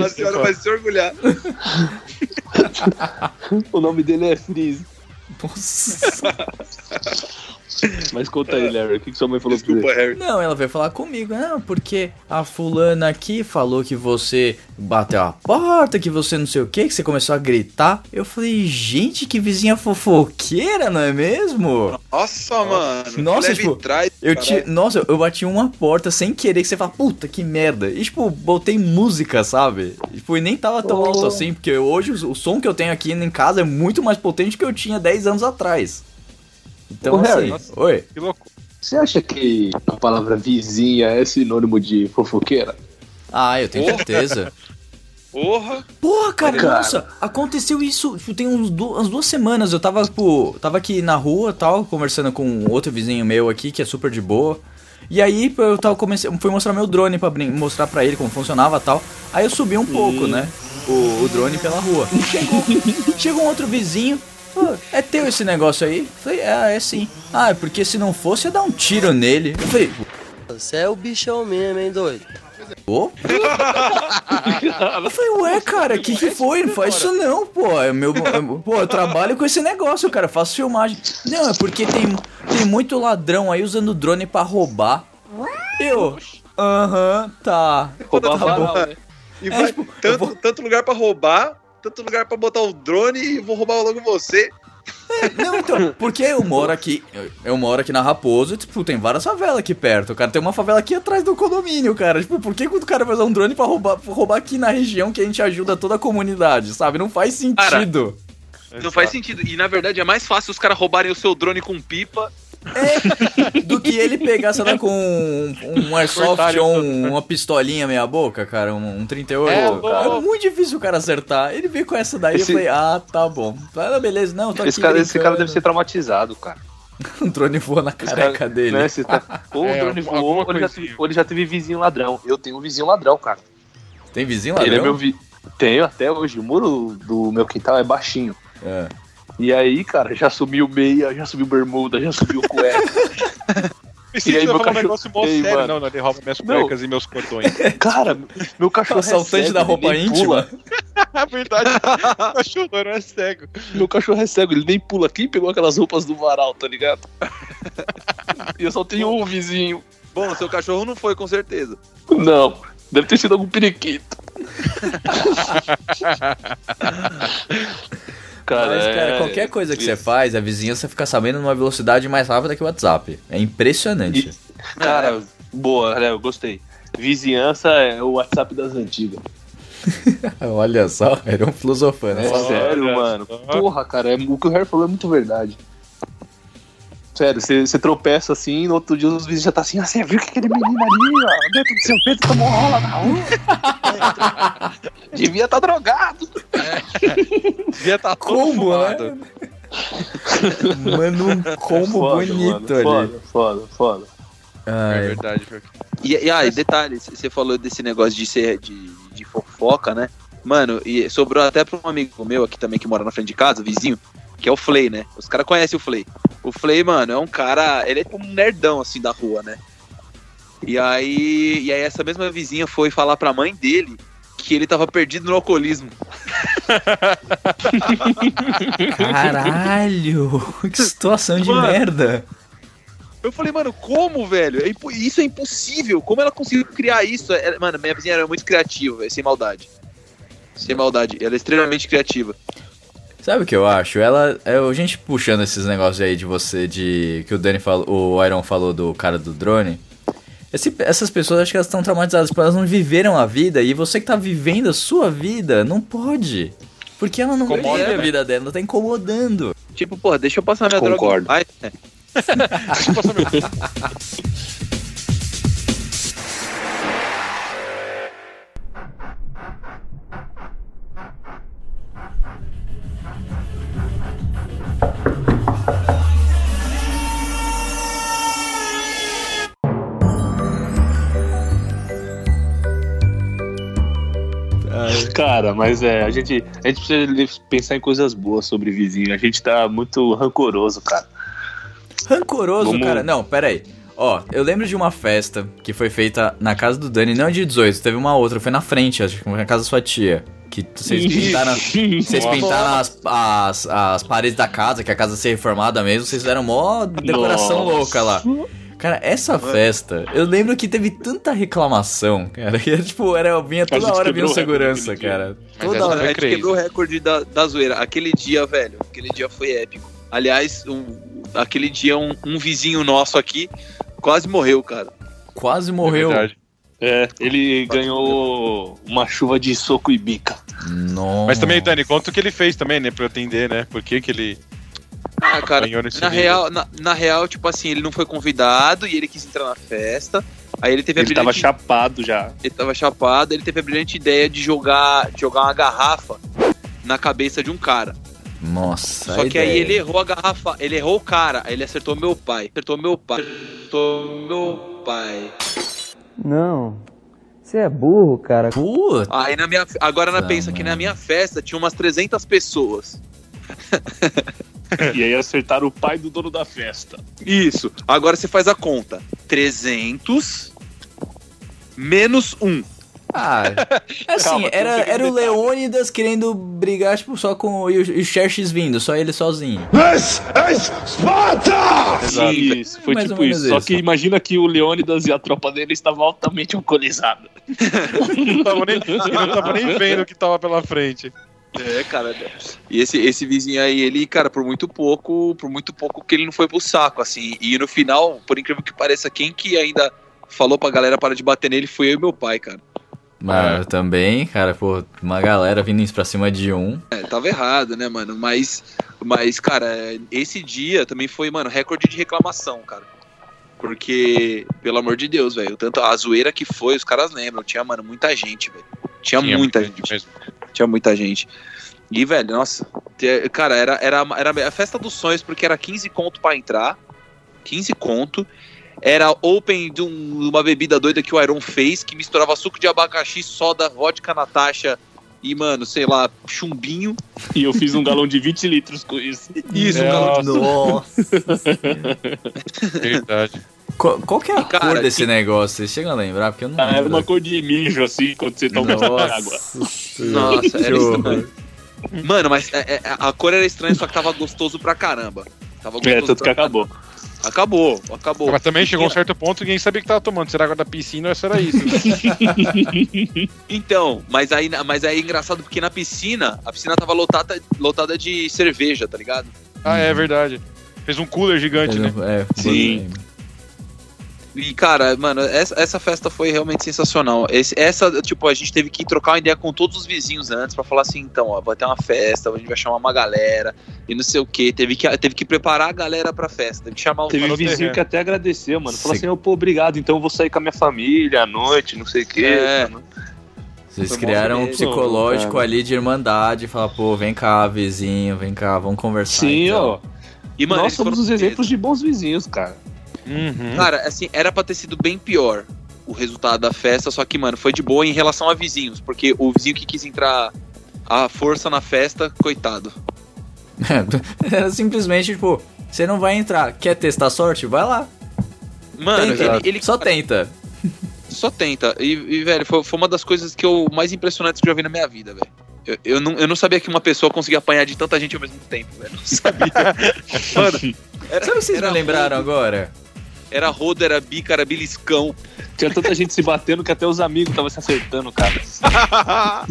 A senhora vai se orgulhar. O nome dele é Freeze. Nossa. Mas conta aí, Larry, o que, que sua mãe falou pra Desculpa, você? Harry. Não, ela veio falar comigo, não, porque a fulana aqui falou que você bateu a porta, que você não sei o que, que você começou a gritar. Eu falei, gente, que vizinha fofoqueira, não é mesmo? Nossa, mano. Nossa, tipo, trás, Eu ti, nossa, eu bati uma porta sem querer, que você fala, puta, que merda. E, tipo, botei música, sabe? Tipo, e nem tava tão alto assim, porque hoje o, o som que eu tenho aqui em casa é muito mais potente que eu tinha 10 anos atrás. Então, Ô, Harry, assim, nossa. oi. Que louco. Você acha que a palavra vizinha é sinônimo de fofoqueira? Ah, eu tenho Porra. certeza. Porra. Porra, cara, Cara. nossa, aconteceu isso, tipo, tem uns du- umas duas semanas, eu tava, tipo, tava aqui na rua, tal, conversando com outro vizinho meu aqui, que é super de boa, e aí pô, eu tava comecei, fui mostrar meu drone pra brin- mostrar pra ele como funcionava tal, aí eu subi um pouco, né, o, o drone pela rua. Chegou, chegou um outro vizinho, pô, é teu esse negócio aí? Eu falei, é, é sim. Ah, é porque se não fosse, ia dar um tiro nele. Eu falei, Você é o bichão mesmo, hein, doido? Ô? [LAUGHS] Eu falei, ué, cara, que que foi? Não faz isso não, pô. É meu, é- pô, eu trabalho com esse negócio, cara, eu faço filmagem. Não, é porque tem, tem muito ladrão aí usando drone pra roubar. Eu, aham, tá. Roubar Tá varal, bom. né? E É, vai tipo, eu tanto, vou- tanto lugar pra roubar, tanto lugar pra botar o drone e vou roubar logo você. Não, então, porque eu moro aqui, eu, eu moro aqui na Raposo, e, tipo, tem várias favelas aqui perto, cara. Tem uma favela aqui atrás do condomínio, cara. Tipo, por que o cara vai usar um drone pra roubar, pra roubar aqui na região que a gente ajuda toda a comunidade, sabe? Não faz sentido. Não faz sentido. E na verdade é mais fácil os caras roubarem o seu drone com pipa. Do que ele pegar, sei lá, com um, um airsoft ou um- uma pistolinha meia boca, cara, um, um 38. É, É, pô. muito difícil o cara acertar. Ele veio com essa daí, Esse- eu falei, ah, tá bom. Ah, beleza, não, tô Esse aqui cara, esse cara deve ser traumatizado, cara. [LAUGHS] Um drone voa na Esse careca cara- dele. Né, tá... [LAUGHS] Ou É, o drone voou, ou ele, já ou ele já teve vizinho ladrão. Eu tenho um vizinho ladrão, cara. Tem vizinho ladrão? Ele é meu vi... Tenho até hoje. O muro do meu quintal é baixinho. É. E aí, cara, já subiu meia, já subiu bermuda, já subiu cueca. [LAUGHS] Me E senti meu falar um cachorro- negócio mó sério. mano? Não, não, ele rouba minhas Não. cuecas e meus cordões. [LAUGHS] cara, meu cachorro é Assaltante cego, da roupa íntima. Pula. É [LAUGHS] verdade. O cachorro não é cego. Meu cachorro é cego, ele nem pula. Quem pegou aquelas roupas do varal, tá ligado? e eu só tenho um vizinho. Bom, seu cachorro não foi, com certeza. Não, deve ter sido algum periquito. Cara, Mas, cara, é- qualquer coisa que você faz, a vizinhança fica sabendo numa velocidade mais rápida que o WhatsApp. É impressionante. Cara, boa, né? Eu gostei. Vizinhança é o WhatsApp das antigas. [LAUGHS] Olha só, era um filosofando. É sério, mano. Porra, cara, é- o que o Harry falou é muito verdade. Sério, você tropeça assim, no outro dia os vizinhos já tá assim, ah, você viu que aquele menino ali, ó, dentro do seu peito tomou rola na rua? [LAUGHS] Devia tá drogado. Devia estar todo Combo, fumado. né? Mano, um [LAUGHS] combo Foda, bonito mano, ali. Foda, foda, foda. É Ai, verdade. foi- E, e ah, e detalhe, você falou desse negócio de ser de, de fofoca, né? Mano, e sobrou até pra um amigo meu aqui também que mora na frente de casa, vizinho, que é o Flay, né? Os caras conhecem o Flay. O Flay, mano, é um cara. Ele é tipo um nerdão assim da rua, né? E aí, e aí essa mesma vizinha foi falar pra mãe dele que ele tava perdido no alcoolismo. Caralho! Que situação de Mano. merda! Eu falei, mano, como, velho? É isso é impossível. Como ela conseguiu criar isso? Mano, minha vizinha era muito criativa, sem maldade. Sem maldade. Ela é extremamente criativa. Sabe o que eu acho? Ela. É, a gente puxando esses negócios aí de você, de. Que o Dani falou. O Iron falou do cara do drone. Esse- essas pessoas acho que elas estão traumatizadas porque elas não viveram a vida. E você que tá vivendo a sua vida, não pode. Porque ela não Incomoda, vive a né? vida dela, ela tá incomodando. Tipo, porra, deixa eu passar minha Concordo. droga. Ai, é. [LAUGHS] [LAUGHS] [LAUGHS] Cara, mas é, a gente, a gente precisa pensar em coisas boas sobre vizinho. A gente tá muito rancoroso, cara. Rancoroso, Vamos- cara. Não, pera aí. Ó, eu lembro de uma festa que foi feita na casa do Dani, não de 18, teve uma outra, foi na frente, acho que na casa da sua tia. Que vocês pintaram, vocês pintaram as, as, as paredes da casa, que a casa ser reformada mesmo, vocês fizeram mó decoração Nossa. louca lá. Cara, essa festa, eu lembro que teve tanta reclamação, cara, que [LAUGHS] tipo, era, vinha toda hora vinha um segurança, cara. Toda hora. a gente quebrou o recorde da, da zoeira. Aquele dia, velho, aquele dia foi épico. Aliás, um- aquele dia um, um vizinho nosso aqui quase morreu, cara. Quase É morreu. verdade. É, ele ganhou uma chuva de soco e bica. Nossa. Mas também, Dani, conta o que ele fez também, né? Pra eu entender, né? Por que, que ele Ah, cara, na real, na, na real, tipo assim, ele não foi convidado e ele quis entrar na festa. Aí ele teve a Ele tava brilhante, chapado já. ele tava chapado, ele teve a brilhante ideia de jogar, de jogar uma garrafa na cabeça de um cara. Nossa. Só a que aí ideia. ele errou a garrafa, ele errou o cara, aí ele acertou meu pai. Acertou meu pai. Acertou meu pai. Não. Você é burro, cara. Puta. Aí na minha, agora na pensa que mano. na minha festa tinha umas 300 pessoas. [LAUGHS] [LAUGHS] E aí acertaram o pai do dono da festa. Isso. Agora você faz a conta. 300 menos 1. Ah, assim, Calma, era, era o. Leônidas querendo brigar, tipo, só com o, e o Xerxes vindo, só ele sozinho. This is Sparta! Exato. Isso, foi Mais tipo isso. Só isso. que imagina que o Leônidas e a tropa dele estavam altamente alcoolizados. [LAUGHS] não tava nem, não tava nem vendo o que tava pela frente. É, cara. E esse, esse vizinho aí, ele, cara, por muito pouco, por muito pouco que ele não foi pro saco, assim. E no final, por incrível que pareça, quem que ainda falou pra galera parar de bater nele foi eu e meu pai, cara. Mas É. eu também, cara, pô, uma galera vindo pra cima de um. É, tava errado, né, mano? Mas, mas, cara, esse dia também foi, mano, recorde de reclamação, cara. Porque, pelo amor de Deus, velho, tanto a zoeira que foi, os caras lembram. Tinha, mano, muita gente, velho. Tinha, Tinha muita muita gente. mesmo. Tinha muita gente. E, velho, nossa, cara, era, era, era a festa dos sonhos, porque era 15 conto pra entrar. 15 conto. Era open de um- uma bebida doida que o Iron fez, que misturava suco de abacaxi, soda, vodka Natasha e, mano, sei lá, chumbinho. E eu fiz um galão de 20 litros com isso. Isso, um É, galão de Nossa. Verdade. Qual, qual que é a cara, cor desse que- negócio? Vocês chegam a lembrar? Porque eu não Ah, era lembro. uma cor de mijo, assim, quando você toma água. Nossa, era Que horror. estranho. Mano, mas é- é- a cor era estranha, só que tava gostoso pra caramba. Tava gostoso É, tanto que acabou. Acabou, acabou. Mas também chegou um certo ponto que ninguém sabia o que tava tomando. Será água da piscina ou se era isso? [LAUGHS] Então, mas aí, mas aí é engraçado porque na piscina, a piscina tava lotada, lotada de cerveja, tá ligado? ah, é verdade. Fez um cooler gigante, né? É, Sim. E, cara, mano, essa, essa festa foi realmente sensacional. Esse- essa, tipo, a gente teve que trocar uma ideia com todos os vizinhos antes pra falar assim, então, ó, vai ter uma festa, a gente vai chamar uma galera e não sei o que. Teve que, teve que preparar a galera pra festa, teve que chamar o Teve Falou vizinho terreno. que até agradeceu, mano. Falou Sim. assim, ô, pô, obrigado, então eu vou sair com a minha família à noite, não sei o quê. É. mano. Vocês criaram um psicológico ali de irmandade, falar, pô, vem cá, vizinho, vem cá, vamos conversar. Sim, então. ó. E, mano, Nós somos os exemplos de bons vizinhos, cara. Uhum. Cara, assim, era pra ter sido bem pior o resultado da festa, só que, mano, foi de boa em relação a vizinhos, porque o vizinho que quis entrar à força na festa, coitado. [LAUGHS] Era simplesmente, tipo, você não vai entrar, quer testar sorte? Vai lá. Mano, tenta. ele, ele Só tenta. [LAUGHS] só tenta. E, e, velho, foi, foi uma das coisas que eu mais impressionantes que eu já vi na minha vida, velho. Eu, eu, não, eu não sabia que uma pessoa conseguia apanhar de tanta gente ao mesmo tempo, velho. Não sabia. [LAUGHS] Mano, era, Sabe o que vocês me lembraram roubo. agora? Era rodo, era bica, era beliscão. Tinha tanta gente se batendo que até os amigos estavam se acertando, cara. [LAUGHS]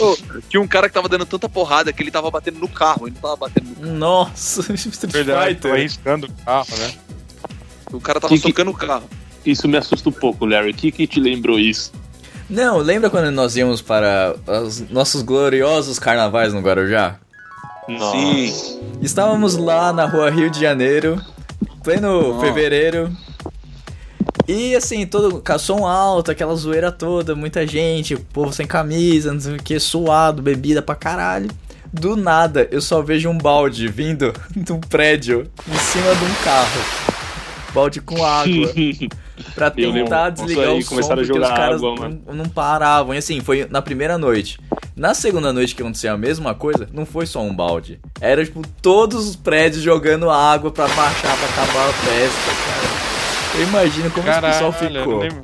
Ô, tinha um cara que tava dando tanta porrada que ele tava batendo no carro, ele não tava batendo no Nossa, [LAUGHS] Street Verdade, tô Fighter. arriscando o carro, né? O cara tava Que que- socando o carro. Isso me assusta um pouco, Larry. O que, que te lembrou isso? Não, lembra quando nós íamos para os nossos gloriosos carnavais no Guarujá? Nossa. Sim. Estávamos lá na rua Rio de Janeiro, pleno Nossa. fevereiro. E assim, todo som alto, aquela zoeira toda, muita gente, povo sem camisa, não sei o que, suado, bebida pra caralho. Do nada, eu só vejo um balde vindo [LAUGHS] de um prédio em cima de um carro. Balde com água. [LAUGHS] Pra tentar desligar aí, o som, porque os caras água, não, não paravam. E assim, foi na primeira noite. Na segunda noite que aconteceu a mesma coisa, não foi só um balde. Era, tipo, todos os prédios jogando água pra baixar, pra acabar a festa, cara. Eu imagino como esse Caralho, pessoal eu não, ficou. lembro-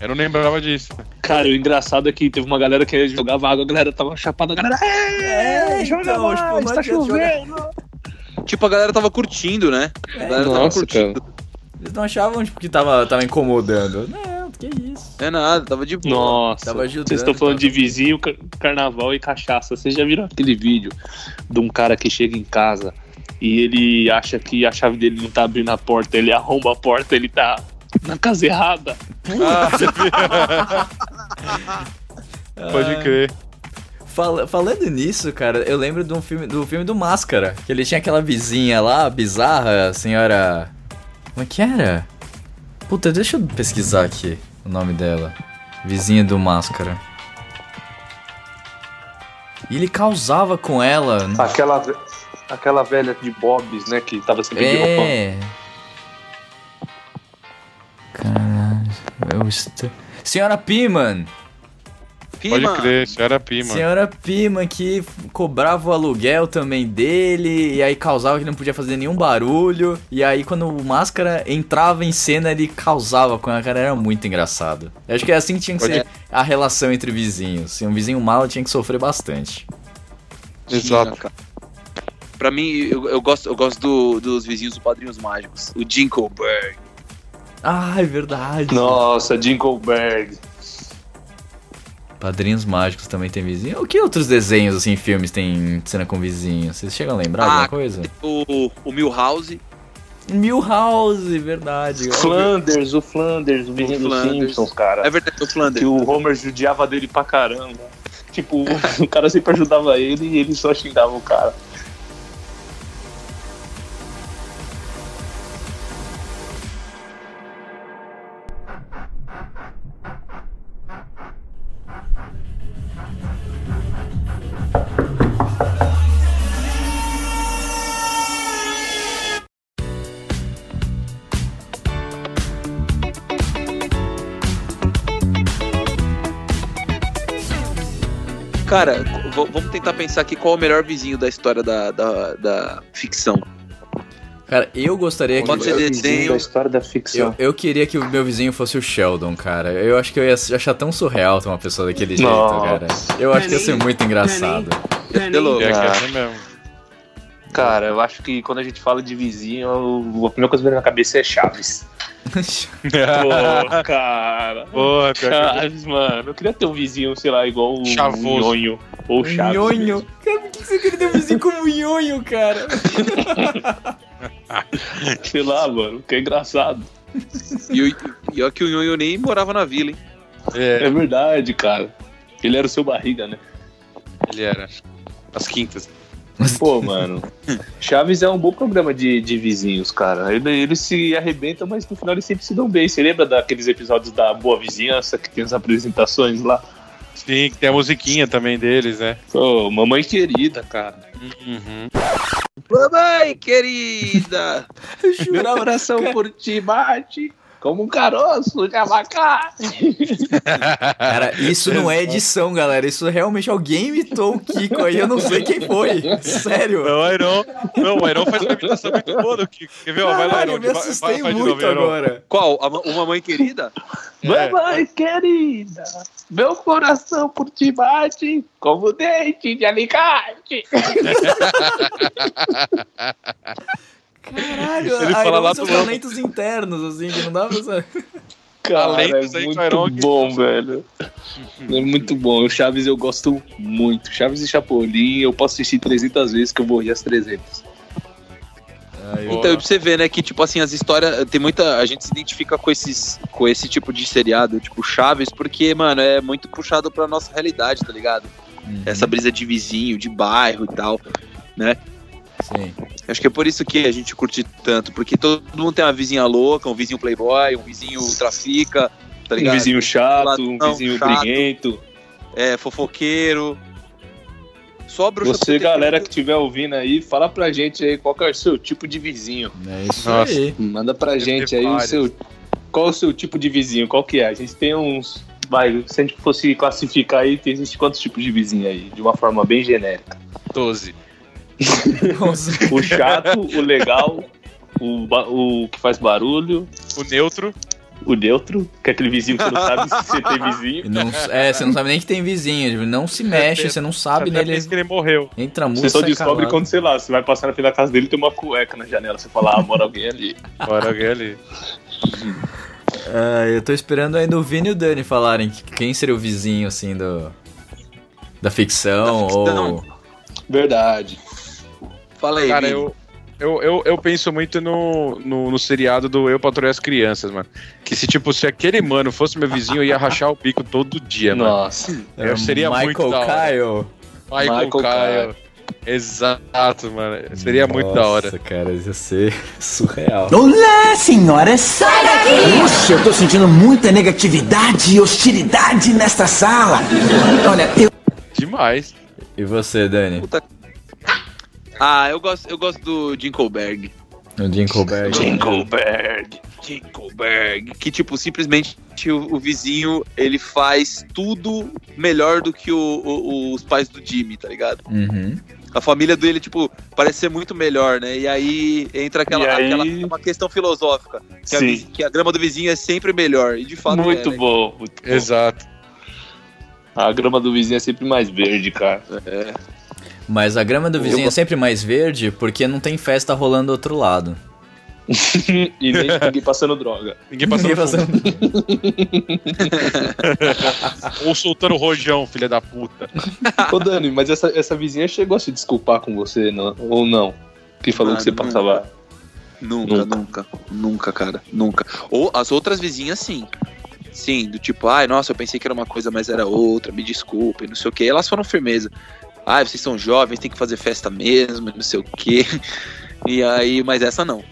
eu não lembrava disso. Cara, o engraçado é que teve uma galera que jogava água, a galera tava chapada, a galera. É, joga então, mais, tipo, tá adianta jogar- chovendo. Tipo, a galera tava curtindo, né? A galera tava Nossa, curtindo. Eles não achavam, tipo, que tava, tava incomodando. Não, que isso. Não é nada, tava de boa. Nossa, Tava ajudando, vocês estão falando cara. de vizinho, car- carnaval e cachaça. Vocês já viram aquele vídeo de um cara que chega em casa e ele acha que a chave dele não tá abrindo a porta, ele arromba a porta, ele tá na casa errada. [LAUGHS] Pode crer. Fala- falando nisso, cara, eu lembro de um filme, do filme do Máscara. Que ele tinha aquela vizinha lá, bizarra, a senhora. Como é que era? Puta, deixa eu pesquisar aqui o nome dela. Vizinha do Máscara. E ele causava com ela. né? Aquela, aquela velha de Bob's, né, que tava sempre de roupão. É. Caralho. Senhora Piman! Pode crer, senhora Pima. Senhora Pima que cobrava o aluguel também dele, e aí causava que não podia fazer nenhum barulho. E aí quando o Máscara entrava em cena, ele causava com a cara, era muito engraçado. Eu acho que é assim que tinha que Pode- ser a relação entre vizinhos. Se um vizinho mal tinha que sofrer bastante. Exato. Cara. Pra mim, eu, eu gosto, eu gosto do- dos vizinhos do Padrinhos Mágicos. O Jinkelberg. Ah, é verdade. Nossa, Jinkelberg. Padrinhos Mágicos também tem vizinho. O que outros desenhos, assim, filmes tem cena com vizinho? Vocês chegam a lembrar Ah, alguma coisa? O, o Milhouse. Milhouse, verdade. Flanders, o Flanders, o vizinho dos Flanders. Simpsons, cara. É verdade, o Flanders. Que o Homer judiava dele pra caramba. Tipo, [LAUGHS] o cara sempre ajudava ele e ele só xingava o cara. Cara, vamos tentar pensar aqui qual é o melhor vizinho da história da, da, da ficção. Cara, eu gostaria Pode que. ser Vizinho desenho. da história da Eu, ficção. eu queria que o meu vizinho fosse o Sheldon, cara. Eu acho que eu ia achar tão surreal ter uma pessoa daquele jeito, Nossa. cara. Eu acho que ia ser muito engraçado. Ia ser louco. É que é Ah. assim. Cara, eu acho que quando a gente fala de vizinho, a primeira coisa que vem na cabeça é Chaves. [LAUGHS] Pô, cara. Porra, pior que- Chaves, mano. Eu queria ter um vizinho, sei lá, igual o Chavoso. Nhonho. Ou Chaves. Nhonho. Cara, por que você queria ter um vizinho como Nhonho, cara? [LAUGHS] Sei lá, mano, que é engraçado. E, o- e que o Nhonho nem morava na vila, hein? É, É verdade, cara. Ele era o seu barriga, né? ele era. As quintas. Pô, mano. Chaves é um bom programa de, de vizinhos, cara. Ele- Eles se arrebentam, mas no final eles sempre se dão bem. Você lembra daqueles episódios da Boa Vizinhança que tem as apresentações lá? Sim, que tem a musiquinha também deles, né? Pô, mamãe querida, cara. Uhum. Mamãe querida! Meu coração por ti bate como um caroço de abacate. [LAUGHS] Cara, isso não é edição, galera. Isso realmente alguém imitou o Kiko aí. Eu não sei quem foi. Sério. Não, o Iron. Não, o Iron faz uma imitação muito boa do Kiko. Quer ver? Ó, vai lá, Caralho, Iron. eu me assustei vai- muito novo, agora. Qual? A, ma- o Mamãe Querida? É. Mamãe querida, meu coração por ti bate como dente de alicate. [LAUGHS] Caralho, Ele fala lá são do- talentos internos, assim, que não dá pra saber. Cara, Talentos é muito bom, velho. É muito bom. O Chaves eu gosto muito. Chaves e Chapolin eu posso assistir 300 vezes que eu vou rir as 300. Então, pra você ver, né, que, tipo assim, as histórias. Tem muita. A gente se identifica com, esses, com esse tipo de seriado, tipo Chaves, porque, mano, é muito puxado pra nossa realidade, tá ligado? Essa brisa de vizinho, de bairro e tal, né? Sim. Acho que é por isso que a gente curte tanto, porque todo mundo tem uma vizinha louca, um vizinho playboy, um vizinho trafica, tá Um ligado? vizinho chato, um vizinho chato. briguento. É, fofoqueiro. Só a bruxa Você, galera que estiver ouvindo aí, fala pra gente aí qual que é o seu tipo de vizinho. É isso Nossa. aí. Manda pra gente aí o vários. seu. Qual o seu tipo de vizinho? Qual que é? A gente tem uns. Vai, se a gente fosse classificar aí, tem- existe quantos tipos de vizinho aí? De uma forma bem genérica. 12. [LAUGHS] O chato, o legal, o, o que faz barulho, O neutro. o neutro, que é aquele vizinho que você não sabe se você tem vizinho. Não, é, você não sabe nem que tem vizinho, tipo, não se mexe, você não sabe nele. que ele morreu. Entra Você música. só descobre quando, sei lá, você vai passar na frente da casa dele e tem uma cueca na janela. Você fala, ah, mora alguém ali. Bora alguém ali. Ah, eu tô esperando ainda o Vini e o Dani falarem que- quem seria o vizinho, assim, do. Da ficção, Da ficção. ou. Verdade. Fala aí, Cara, Vini. eu, eu, eu, eu penso muito no, no, no seriado do Eu Patrulho as Crianças, mano. Que se, tipo, se aquele mano fosse meu vizinho, eu ia rachar o bico todo dia, mano. Nossa. Eu seria Michael muito da hora. Kyle. Michael, Michael Kyle. Exato, mano. Seria muito da hora. Nossa, cara, ia ser [LAUGHS] surreal. Olá, senhora, sai daqui! Puxa, eu tô sentindo muita negatividade e hostilidade nesta sala. Olha, eu. Demais. E você, Dani? Ah, eu gosto, eu gosto do Jinkelberg. O Dinkelberg. Jinkelberg. Jinkelberg. Que, tipo, simplesmente o, o vizinho, ele faz tudo melhor do que o- o- os pais do Jimmy, tá ligado? Uhum. A família dele, tipo, parece ser muito melhor, né? E aí entra aquela, aí- aquela uma questão filosófica. Que a, que a grama do vizinho é sempre melhor. E de fato Muito é, né? bom. Muito bom. Exato. A grama do vizinho é sempre mais verde, cara. É. Mas a grama do vizinho é sempre mais verde porque não tem festa rolando do outro lado. [LAUGHS] e nem ninguém passando droga. Ninguém passando Ninguém passando- [LAUGHS] Ou soltando rojão, filha da puta. Ô, Dani, mas essa, essa vizinha chegou a se desculpar com você, não? ou não? Que falou Ah, que você não. passava. Nunca, Nunca. nunca, nunca, cara, nunca. Ou as outras vizinhas, sim. Sim, do tipo, ai, nossa, eu pensei que era uma coisa, mas era outra, me desculpem, não sei o que. Elas foram firmeza. Ai, vocês são jovens, tem que fazer festa mesmo, não sei o que. E aí, mas essa não.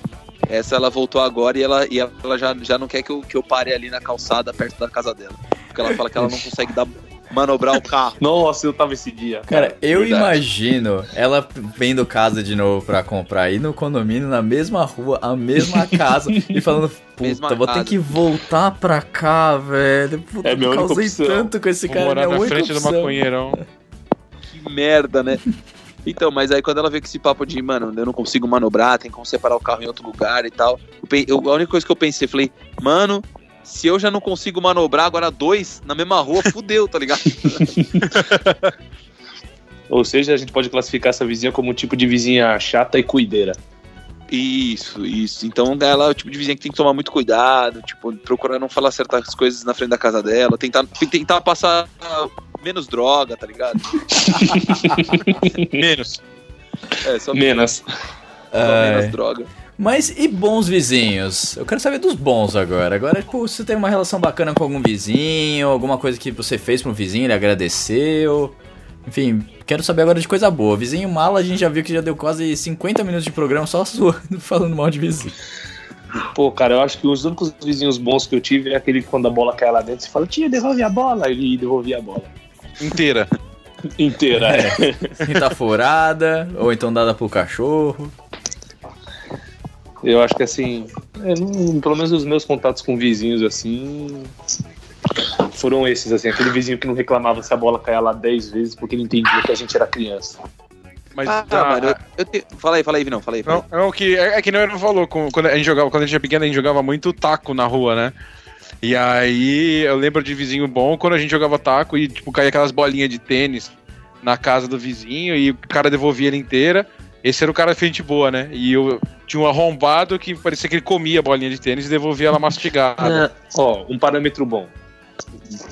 Essa ela voltou agora e ela, e ela já, já não quer que eu, que eu pare ali na calçada perto da casa dela. Porque ela fala que ela não consegue dar, manobrar o carro. [LAUGHS] Nossa, eu tava esse dia. Cara, eu Verdade. imagino ela vendo casa de novo pra comprar, ir no condomínio, na mesma rua, a mesma [LAUGHS] casa, e falando, Mesma puta, vou ter que voltar pra cá, velho. Puta, É minha eu única causei opção. tanto com esse Vou cara, morar minha na frente do opção. maconheirão. [LAUGHS] Que merda, né? [LAUGHS] Então, mas aí quando ela vê que esse papo de, mano, eu não consigo manobrar, tem como separar o carro em outro lugar e tal. Eu, eu- a única coisa que eu pensei, falei, mano, se eu já não consigo manobrar, agora dois na mesma rua, fudeu, tá ligado? [LAUGHS] Ou seja, a gente pode classificar essa vizinha como um tipo de vizinha chata e cuideira. Isso, isso. Então ela é o tipo de vizinha que tem que tomar muito cuidado, tipo, procurar não falar certas coisas na frente da casa dela, tentar, tentar passar menos droga, tá ligado? [LAUGHS] Menos. É, só, Menos. só menos droga. Mas e bons vizinhos? Eu quero saber dos bons agora. Agora, tipo, você tem uma relação bacana com algum vizinho, alguma coisa que você fez pro vizinho, ele agradeceu. Enfim, quero saber agora de coisa boa. Vizinho mala, a gente já viu que já deu quase 50 minutos de programa só [LAUGHS] suando, falando mal de vizinho. Pô, cara, eu acho que os únicos vizinhos bons que eu tive é aquele que quando a bola cai lá dentro, você fala, tia, devolve a bola. Ele devolvia a bola. Inteira. [LAUGHS] Inteira, é. Quem tá furada, ou então dada pro cachorro. Eu acho que assim, é, não- pelo menos os meus contatos com vizinhos assim foram esses, assim, aquele vizinho que não reclamava se a bola caía lá 10 vezes porque ele entendia que a gente era criança. Mas Ah, ah, mano, eu, eu te- Fala aí, fala aí, não, fala aí. Fala aí. Não, não, que, é, é que não ele falou, quando a gente jogava, quando a gente era pequeno, a gente jogava muito taco na rua, né? E aí eu lembro de vizinho bom quando a gente jogava taco e tipo, caía aquelas bolinhas de tênis na casa do vizinho e o cara devolvia ele inteira. Esse era o cara de gente boa, né? E eu tinha um arrombado que parecia que ele comia a bolinha de tênis e devolvia ela mastigada. Ah, ó, um parâmetro bom.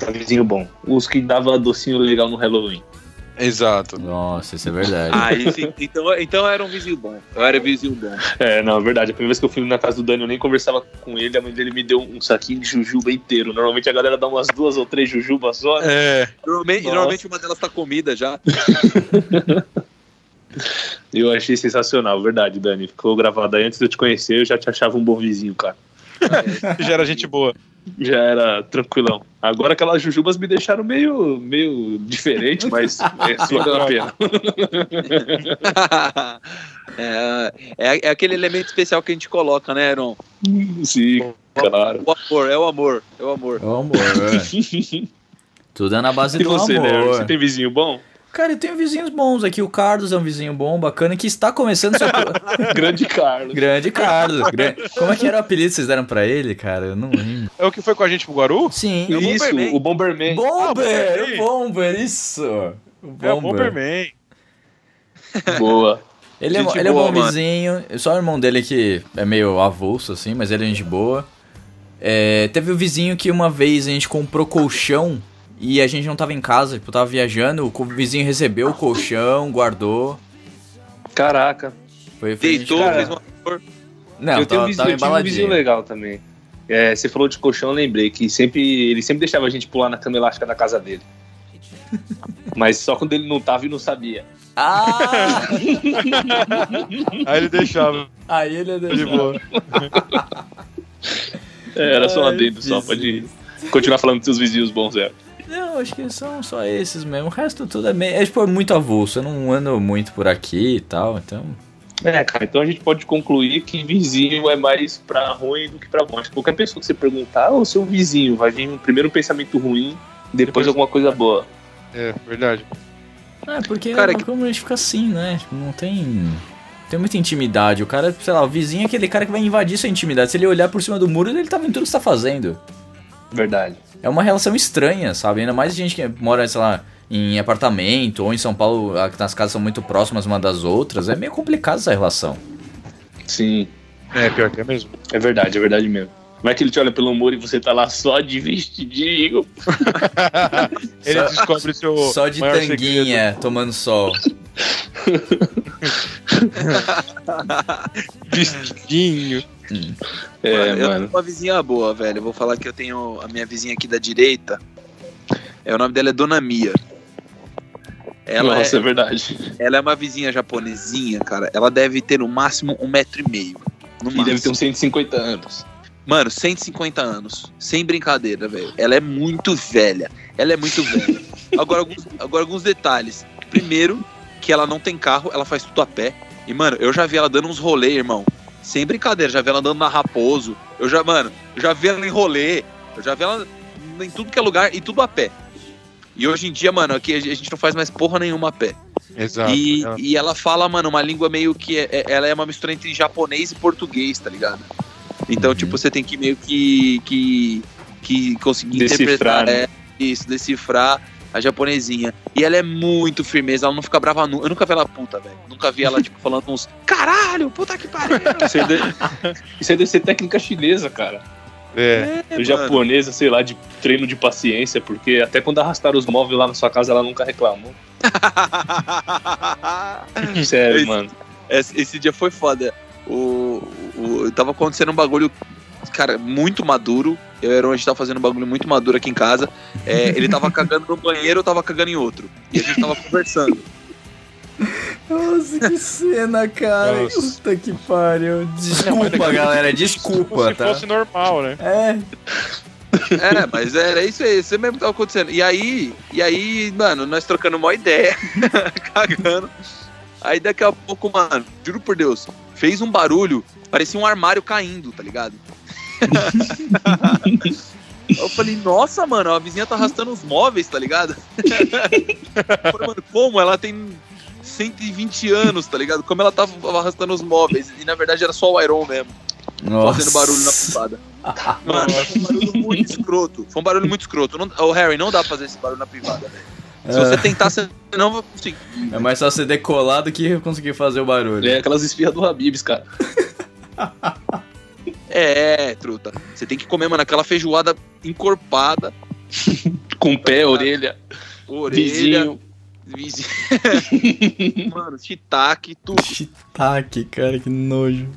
Um vizinho bom. Os que dava docinho legal no Halloween. Exato. Nossa, isso é verdade. Ah, esse- então, então eu era um vizinho bom. Eu era vizinho bom. É, não, é verdade. A primeira vez que eu fui na casa do Dani, eu nem conversava com ele. A mãe dele me deu um saquinho de jujuba inteiro. Normalmente a galera dá umas duas ou três jujubas só. É. Normalmente, normalmente uma delas tá comida já. [LAUGHS] Eu achei sensacional, verdade, Dani. Ficou gravado aí. Antes de eu te conhecer, eu já te achava um bom vizinho, cara. [LAUGHS] Já era gente boa. Já era tranquilão. Agora aquelas jujubas me deixaram meio, meio diferente, [LAUGHS] mas é, valeu a pena. [LAUGHS] é, é, é aquele elemento especial que a gente coloca, né, Aaron? Sim, claro. O amor, é o amor, é o amor. É o amor, é. [LAUGHS] Tudo é na base E do você, né? amor. Você tem vizinho bom? Cara, eu tenho vizinhos bons aqui. O Carlos é um vizinho bom, bacana, que está começando seu... [LAUGHS] Grande Carlos. Grande Carlos. Gran- Como é que era o apelido que vocês deram pra ele, cara? Eu não lembro. É o que foi com a gente pro Guaru? Sim. Isso, o Bomberman. Bomber! Ah, o Bomber, isso! O É o Bomberman. Boa. Ele é, ele é um boa, bom mano. vizinho. Só o irmão dele que é meio avulso, assim, mas ele é gente boa. É, teve o vizinho que uma vez a gente comprou colchão e a gente não tava em casa, tipo, tava viajando. O vizinho recebeu o colchão, guardou. Caraca. Foi, foi Deitou, Cara, fez um amor. Não, eu tenho um tava, vizinho, tava eu tive um vizinho legal também. É, você falou de colchão, eu lembrei que sempre ele sempre deixava a gente pular na cama elástica da casa dele. [LAUGHS] Mas só quando ele não tava e não sabia. Ah! [LAUGHS] Aí ele deixava. Aí ele é De boa. [LAUGHS] É, era só um adendo, só pode continuar falando dos seus vizinhos bons, é. Não, acho que são só esses mesmo. O resto tudo é meio. É, tipo, é muito avulso. Eu não ando muito por aqui e tal, então. É, cara, então a gente pode concluir que vizinho é mais pra ruim do que pra bom. Acho que qualquer pessoa que você perguntar, o seu vizinho, vai vir um primeiro pensamento ruim, depois, Depois- alguma coisa boa. É, verdade. É, porque Cara, é que- como a gente fica assim, né? Tipo, não tem. Tem muita intimidade. O cara, sei lá, o vizinho é aquele cara que vai invadir sua intimidade. Se ele olhar por cima do muro, ele tá vendo tudo que você tá fazendo. Verdade. É uma relação estranha, sabe? Ainda mais gente que mora, sei lá, em apartamento ou em São Paulo, as casas são muito próximas uma das outras. É meio complicado essa relação. Sim, É, pior que é mesmo. é verdade, é verdade mesmo. Vai que ele te olha pelo muro e você tá lá só de vestidinho. [LAUGHS] Ele Só- descobre seu. Só de maior tanguinha, tomando sol. [LAUGHS] Vestidinho. É, Mano, eu mano. tenho uma vizinha boa, velho. Eu vou falar que eu tenho a minha vizinha aqui da direita. É, o nome dela é Dona Mia. Ela, Nossa, é, é verdade. ela é uma vizinha japonesinha, cara. Ela deve ter no máximo um metro e meio. No E deve ter máximo. uns 150 anos. Mano, 150 anos. Sem brincadeira, velho. Ela é muito velha. Ela é muito velha. [LAUGHS] Agora alguns, agora, alguns detalhes. Primeiro, que ela não tem carro, ela faz tudo a pé. E, mano, eu já vi ela dando uns rolê, irmão. Sem brincadeira, já vi ela andando na Raposo. Eu já, mano, eu já vi ela em rolê. Eu já vi ela em tudo que é lugar e tudo a pé. E hoje em dia, mano, aqui a gente não faz mais porra nenhuma a pé. Exato. E, Ela- e ela fala, mano, uma língua meio que. É, é- ela é uma mistura entre japonês e português, tá ligado? Então, tipo, você tem que meio que. que, que conseguir Decifrar, interpretar. né? É, isso, decifrar a japonesinha. E ela é muito firmeza, ela não fica brava nunca. Eu nunca vi ela puta, velho. Nunca vi ela, tipo, falando uns. Caralho, puta que pariu! [LAUGHS] Isso aí, deve, isso aí deve ser técnica chinesa, cara. É. É, japonesa, sei lá, de treino de paciência, porque até quando arrastaram os móveis lá na sua casa, ela nunca reclamou. [LAUGHS] Sério, Esse- mano. Esse, esse dia foi foda. O, o, tava acontecendo um bagulho, cara, muito maduro. Eu era a gente tava fazendo um bagulho muito maduro aqui em casa. É, ele tava [LAUGHS] cagando no banheiro, eu tava cagando em outro. E a gente tava conversando. Nossa, que cena, cara. Nossa. Puta que pariu. Desculpa, galera. Desculpa, Se tá? fosse normal, né? É. É, mas era isso aí, isso mesmo que tava acontecendo. E aí, e aí, mano, nós trocando uma ideia, [LAUGHS] cagando. Aí daqui a pouco, mano, juro por Deus, fez um barulho, parecia um armário caindo, tá ligado? [LAUGHS] Eu falei, nossa, mano, a vizinha tá arrastando os móveis, tá ligado? Eu falei, mano, como? Ela tem 120 anos, tá ligado? Como ela tava arrastando os móveis? E na verdade era só o Iron mesmo, Nossa. fazendo barulho na privada. Mano, foi um barulho muito escroto. Foi um barulho muito escroto. Não, ô, Harry, não dá pra fazer esse barulho na privada, velho. Se você tentar, você não vai conseguir. É mais só você decolar do que conseguir fazer o barulho. É aquelas espirras do Habibs, cara. [LAUGHS] É, truta. Você tem que comer, mano, aquela feijoada encorpada, [LAUGHS] Com pé, orelha, orelha, vizinho. vizinho. [LAUGHS] mano, shiitake, tudo. Shiitake, cara, que nojo.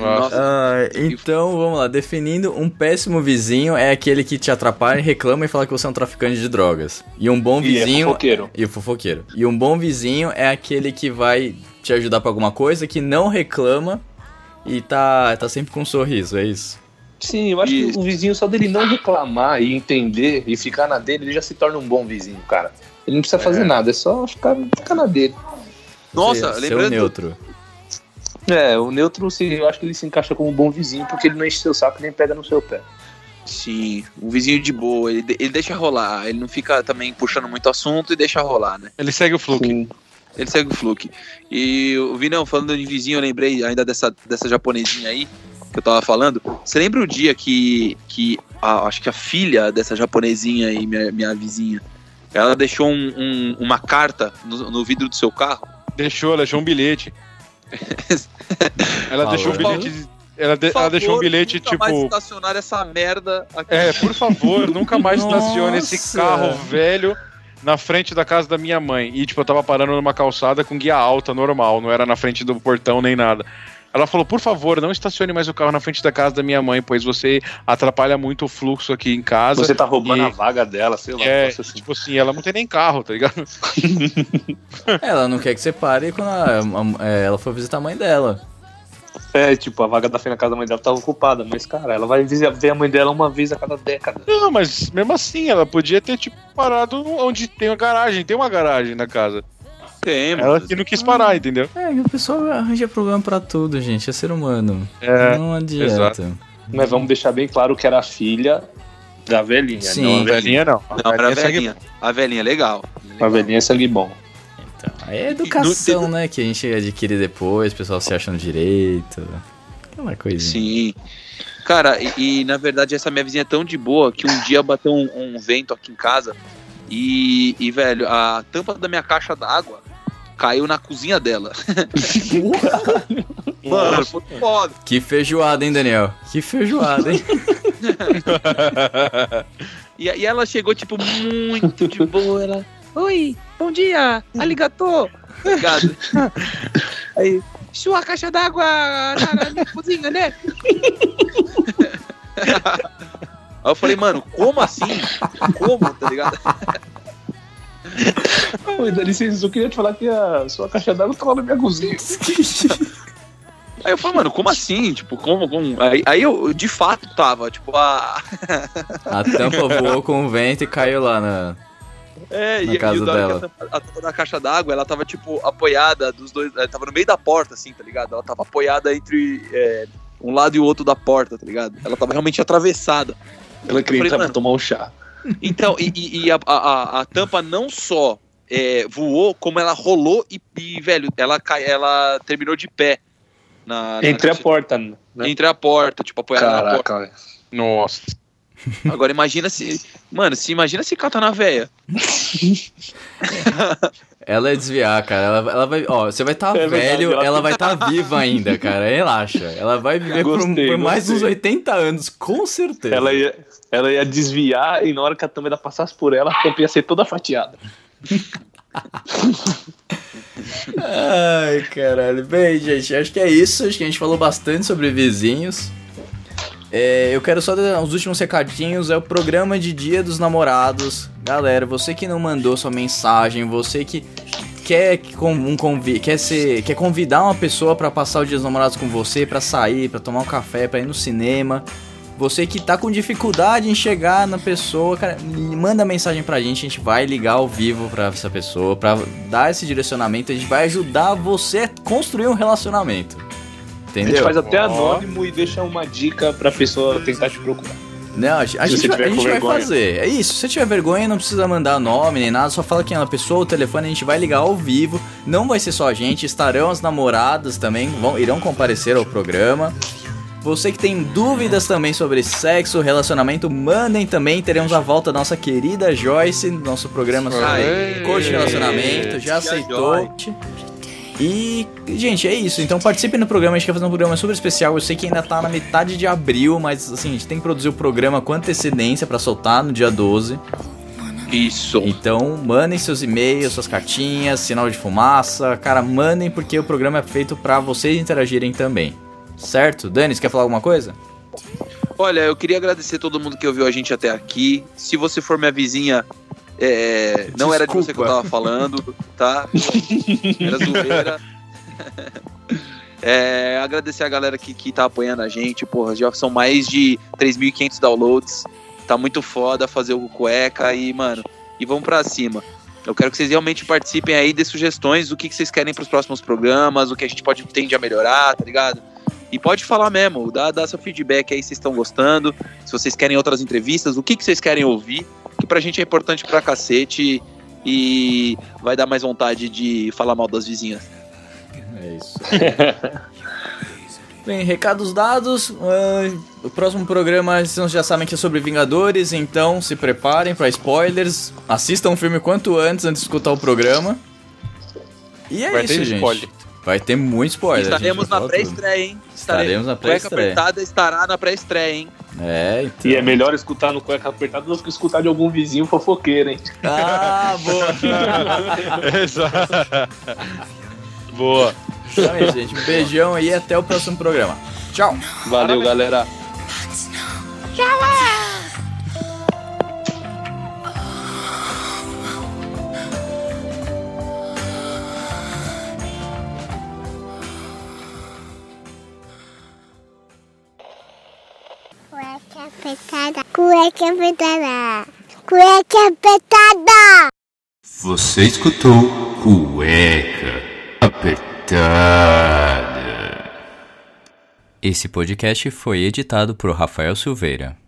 Nossa. Ah, então, vamos lá. Definindo, um péssimo vizinho é aquele que te atrapalha, reclama e fala que você é um traficante de drogas. E um bom E é vizinho... fofoqueiro. E o fofoqueiro. E um bom vizinho é aquele que vai te ajudar pra alguma coisa, que não reclama e tá, tá sempre com um sorriso, é isso? Sim, eu acho Isso. que o vizinho, só dele não reclamar e entender e ficar na dele, ele já se torna um bom vizinho, cara. Ele não precisa fazer nada, é só ficar, ficar na dele. Nossa, ser o lembrando. neutro. É, o neutro, sim, eu acho que ele se encaixa como um bom vizinho, porque ele não enche seu saco nem pega no seu pé. Sim, um vizinho de boa, ele, ele deixa rolar, ele não fica também puxando muito assunto e deixa rolar, né? Ele segue o fluxo. Ele segue o fluke. E o Vinão, falando de vizinho, eu lembrei ainda dessa, dessa japonesinha aí que eu tava falando. Você lembra o dia que, que a- acho que a filha dessa japonesinha aí, minha, minha vizinha, ela deixou um- um- uma carta no, no vidro do seu carro? Deixou, ela deixou um bilhete. ela Falou. deixou um bilhete. Ela, de- Por ela deixou um favor, bilhete nunca mais tipo. estacionar essa merda aqui. É, por favor, nunca mais [LAUGHS] estacione esse carro velho na frente da casa da minha mãe. E, tipo, eu tava parando numa calçada com guia alta, normal, não era na frente do portão nem nada. Ela falou, por favor, não estacione mais o carro na frente da casa da minha mãe, pois você atrapalha muito o fluxo aqui em casa. Você tá roubando E- a vaga dela, sei lá. É, assim. tipo assim, ela não tem nem carro, tá ligado? [LAUGHS] Ela não quer que você pare quando a- a- é, ela for visitar a mãe dela. É, tipo, a vaga da frente da casa da mãe dela tava ocupada, mas, cara, ela vai ver a mãe dela uma vez a cada década. Não, mas mesmo assim, ela podia ter, tipo, parado onde tem a garagem. Tem uma garagem na casa. Tem, Ela que não quis parar, entendeu? É, o pessoal arranja problema pra tudo, gente. É ser humano. É, não adianta. exato. Mas vamos deixar bem claro que era a filha da velhinha. Sim. Não, A a velhinha. velhinha não. A Não, era a velhinha segue- velhinha. A velhinha, é legal. A velhinha é sangue bom. Então, aí é educação, né? Que a gente adquire depois, o pessoal se acha no direito. Aquela coisinha. Sim. Cara, e, e, na verdade essa minha vizinha é tão de boa que um dia bateu um, um vento aqui em casa e, e, velho, a tampa da minha caixa d'água caiu na cozinha dela. [LAUGHS] Mano, foi foda. Que feijoada, hein, Daniel? Que feijoada, hein? [LAUGHS] E, e ela chegou, tipo, muito de boa. Ela, oi, bom dia, aligator. Obrigado. [LAUGHS] Aí, sua caixa d'água na, na minha cozinha, né? Aí eu falei, mano, como assim? Como, tá ligado? Oi, dá licença, eu só queria te falar que a sua caixa d'água tá lá na minha cozinha. Aí eu falei, mano, como assim? Tipo, como? como? Aí, aí eu, de fato, tava, tipo, a. A tampa voou com o vento e caiu lá na. É, Na e, casa e dela. A tampa, a tampa da caixa d'água, ela tava, tipo, apoiada dos dois. Ela tava no meio da porta, assim, tá ligado? Ela tava apoiada entre é, um lado e o outro da porta, tá ligado? Ela tava realmente atravessada. Ela queria entrar pra tomar um chá. [LAUGHS] Então, e, e- e a, a- a- a tampa não só é, voou, como ela rolou e, e, velho, ela, cai, ela terminou de pé. Na, na Entre a caixa- porta, né? Entre a porta, tipo, apoiada na porta. Caraca, velho. Nossa. Agora imagina se. Mano, se imagina se cata na véia. Ela é desviar, cara. Ela, ela vai. Ó, você vai estar É verdade, velho, ela ela, vai estar viva ainda, cara. Relaxa. Ela vai viver por, Gostei, por mais gostei. uns 80 anos, com certeza. Ela ia, ela ia desviar e na hora que a tampa passasse por ela, a tampa ia ser toda fatiada. [LAUGHS] Ai, caralho. Bem, gente, acho que é isso. Acho que a gente falou bastante sobre vizinhos. É, eu quero só dar os últimos recadinhos. É o programa de Dia dos Namorados. Galera, você que não mandou sua mensagem, você que quer um convi quer ser, quer convidar uma pessoa pra passar o Dia dos Namorados com você, pra sair, pra tomar um café, pra ir no cinema. Você que tá com dificuldade em chegar na pessoa, cara, manda mensagem pra gente, a gente vai ligar ao vivo pra essa pessoa, pra dar esse direcionamento, a gente vai ajudar você a construir um relacionamento. A gente Entendeu? faz até anônimo e deixa uma dica pra pessoa tentar te procurar. Não, a, gente- a Se gente, a gente vai vergonha. fazer. É isso. Se você tiver vergonha, não precisa mandar nome nem nada, só fala quem é a pessoa, o telefone, a gente vai ligar ao vivo. Não vai ser só a gente, estarão as namoradas também, vão, irão comparecer ao programa. Você que tem dúvidas também sobre sexo, relacionamento, mandem também. Teremos a volta da nossa querida Joyce, nosso programa sobre Aê. coach de relacionamento. Já aceitou. E, gente, é isso. Então participe no programa. A gente quer fazer um programa super especial. Eu sei que ainda tá na metade de abril, mas assim, a gente tem que produzir o programa com antecedência pra soltar no dia 12. Isso. Então, mandem seus e-mails, suas cartinhas, sinal de fumaça. Cara, mandem porque o programa é feito pra vocês interagirem também. Certo? Dani, você quer falar alguma coisa? Olha, eu queria agradecer todo mundo que ouviu a gente até aqui. Se você for minha vizinha, é, não era de você que eu tava falando, tá? [LAUGHS] Era zoeira. [LAUGHS] É, agradecer a galera que, que tá apoiando a gente, porra, já são mais de 3.500 downloads. Tá muito foda fazer o cueca e, mano, e vamos pra cima. Eu quero que vocês realmente participem aí de sugestões do que, que vocês querem pros próximos programas, o que a gente pode tende a melhorar, tá ligado? E pode falar mesmo, dá, dá seu feedback aí se vocês estão gostando, se vocês querem outras entrevistas, o que, que vocês querem ouvir, que pra gente é importante pra cacete e vai dar mais vontade de falar mal das vizinhas. É isso. [LAUGHS] Bem, recados dados. ah, o próximo programa vocês já sabem que é sobre Vingadores, então se preparem pra spoilers. Assistam o filme quanto antes, antes de escutar o programa. E é Vai isso, ter gente. spoiler. Vai ter muito spoiler. Estaremos na pré-estreia, hein? Estaremos na Cueca pré-estreia. apertada estará na pré-estreia, hein? É, então. E é melhor escutar no cueca apertado do que escutar de algum vizinho fofoqueiro, hein? Ah, [LAUGHS] boa. Exato. Boa. Então é isso, gente. Um beijão aí e até o próximo programa. Tchau. Valeu, galera. Cueca apertada. Cueca apertada. Cueca apertada. Você escutou Cueca Apertada. Esse podcast foi editado por Rafael Silveira.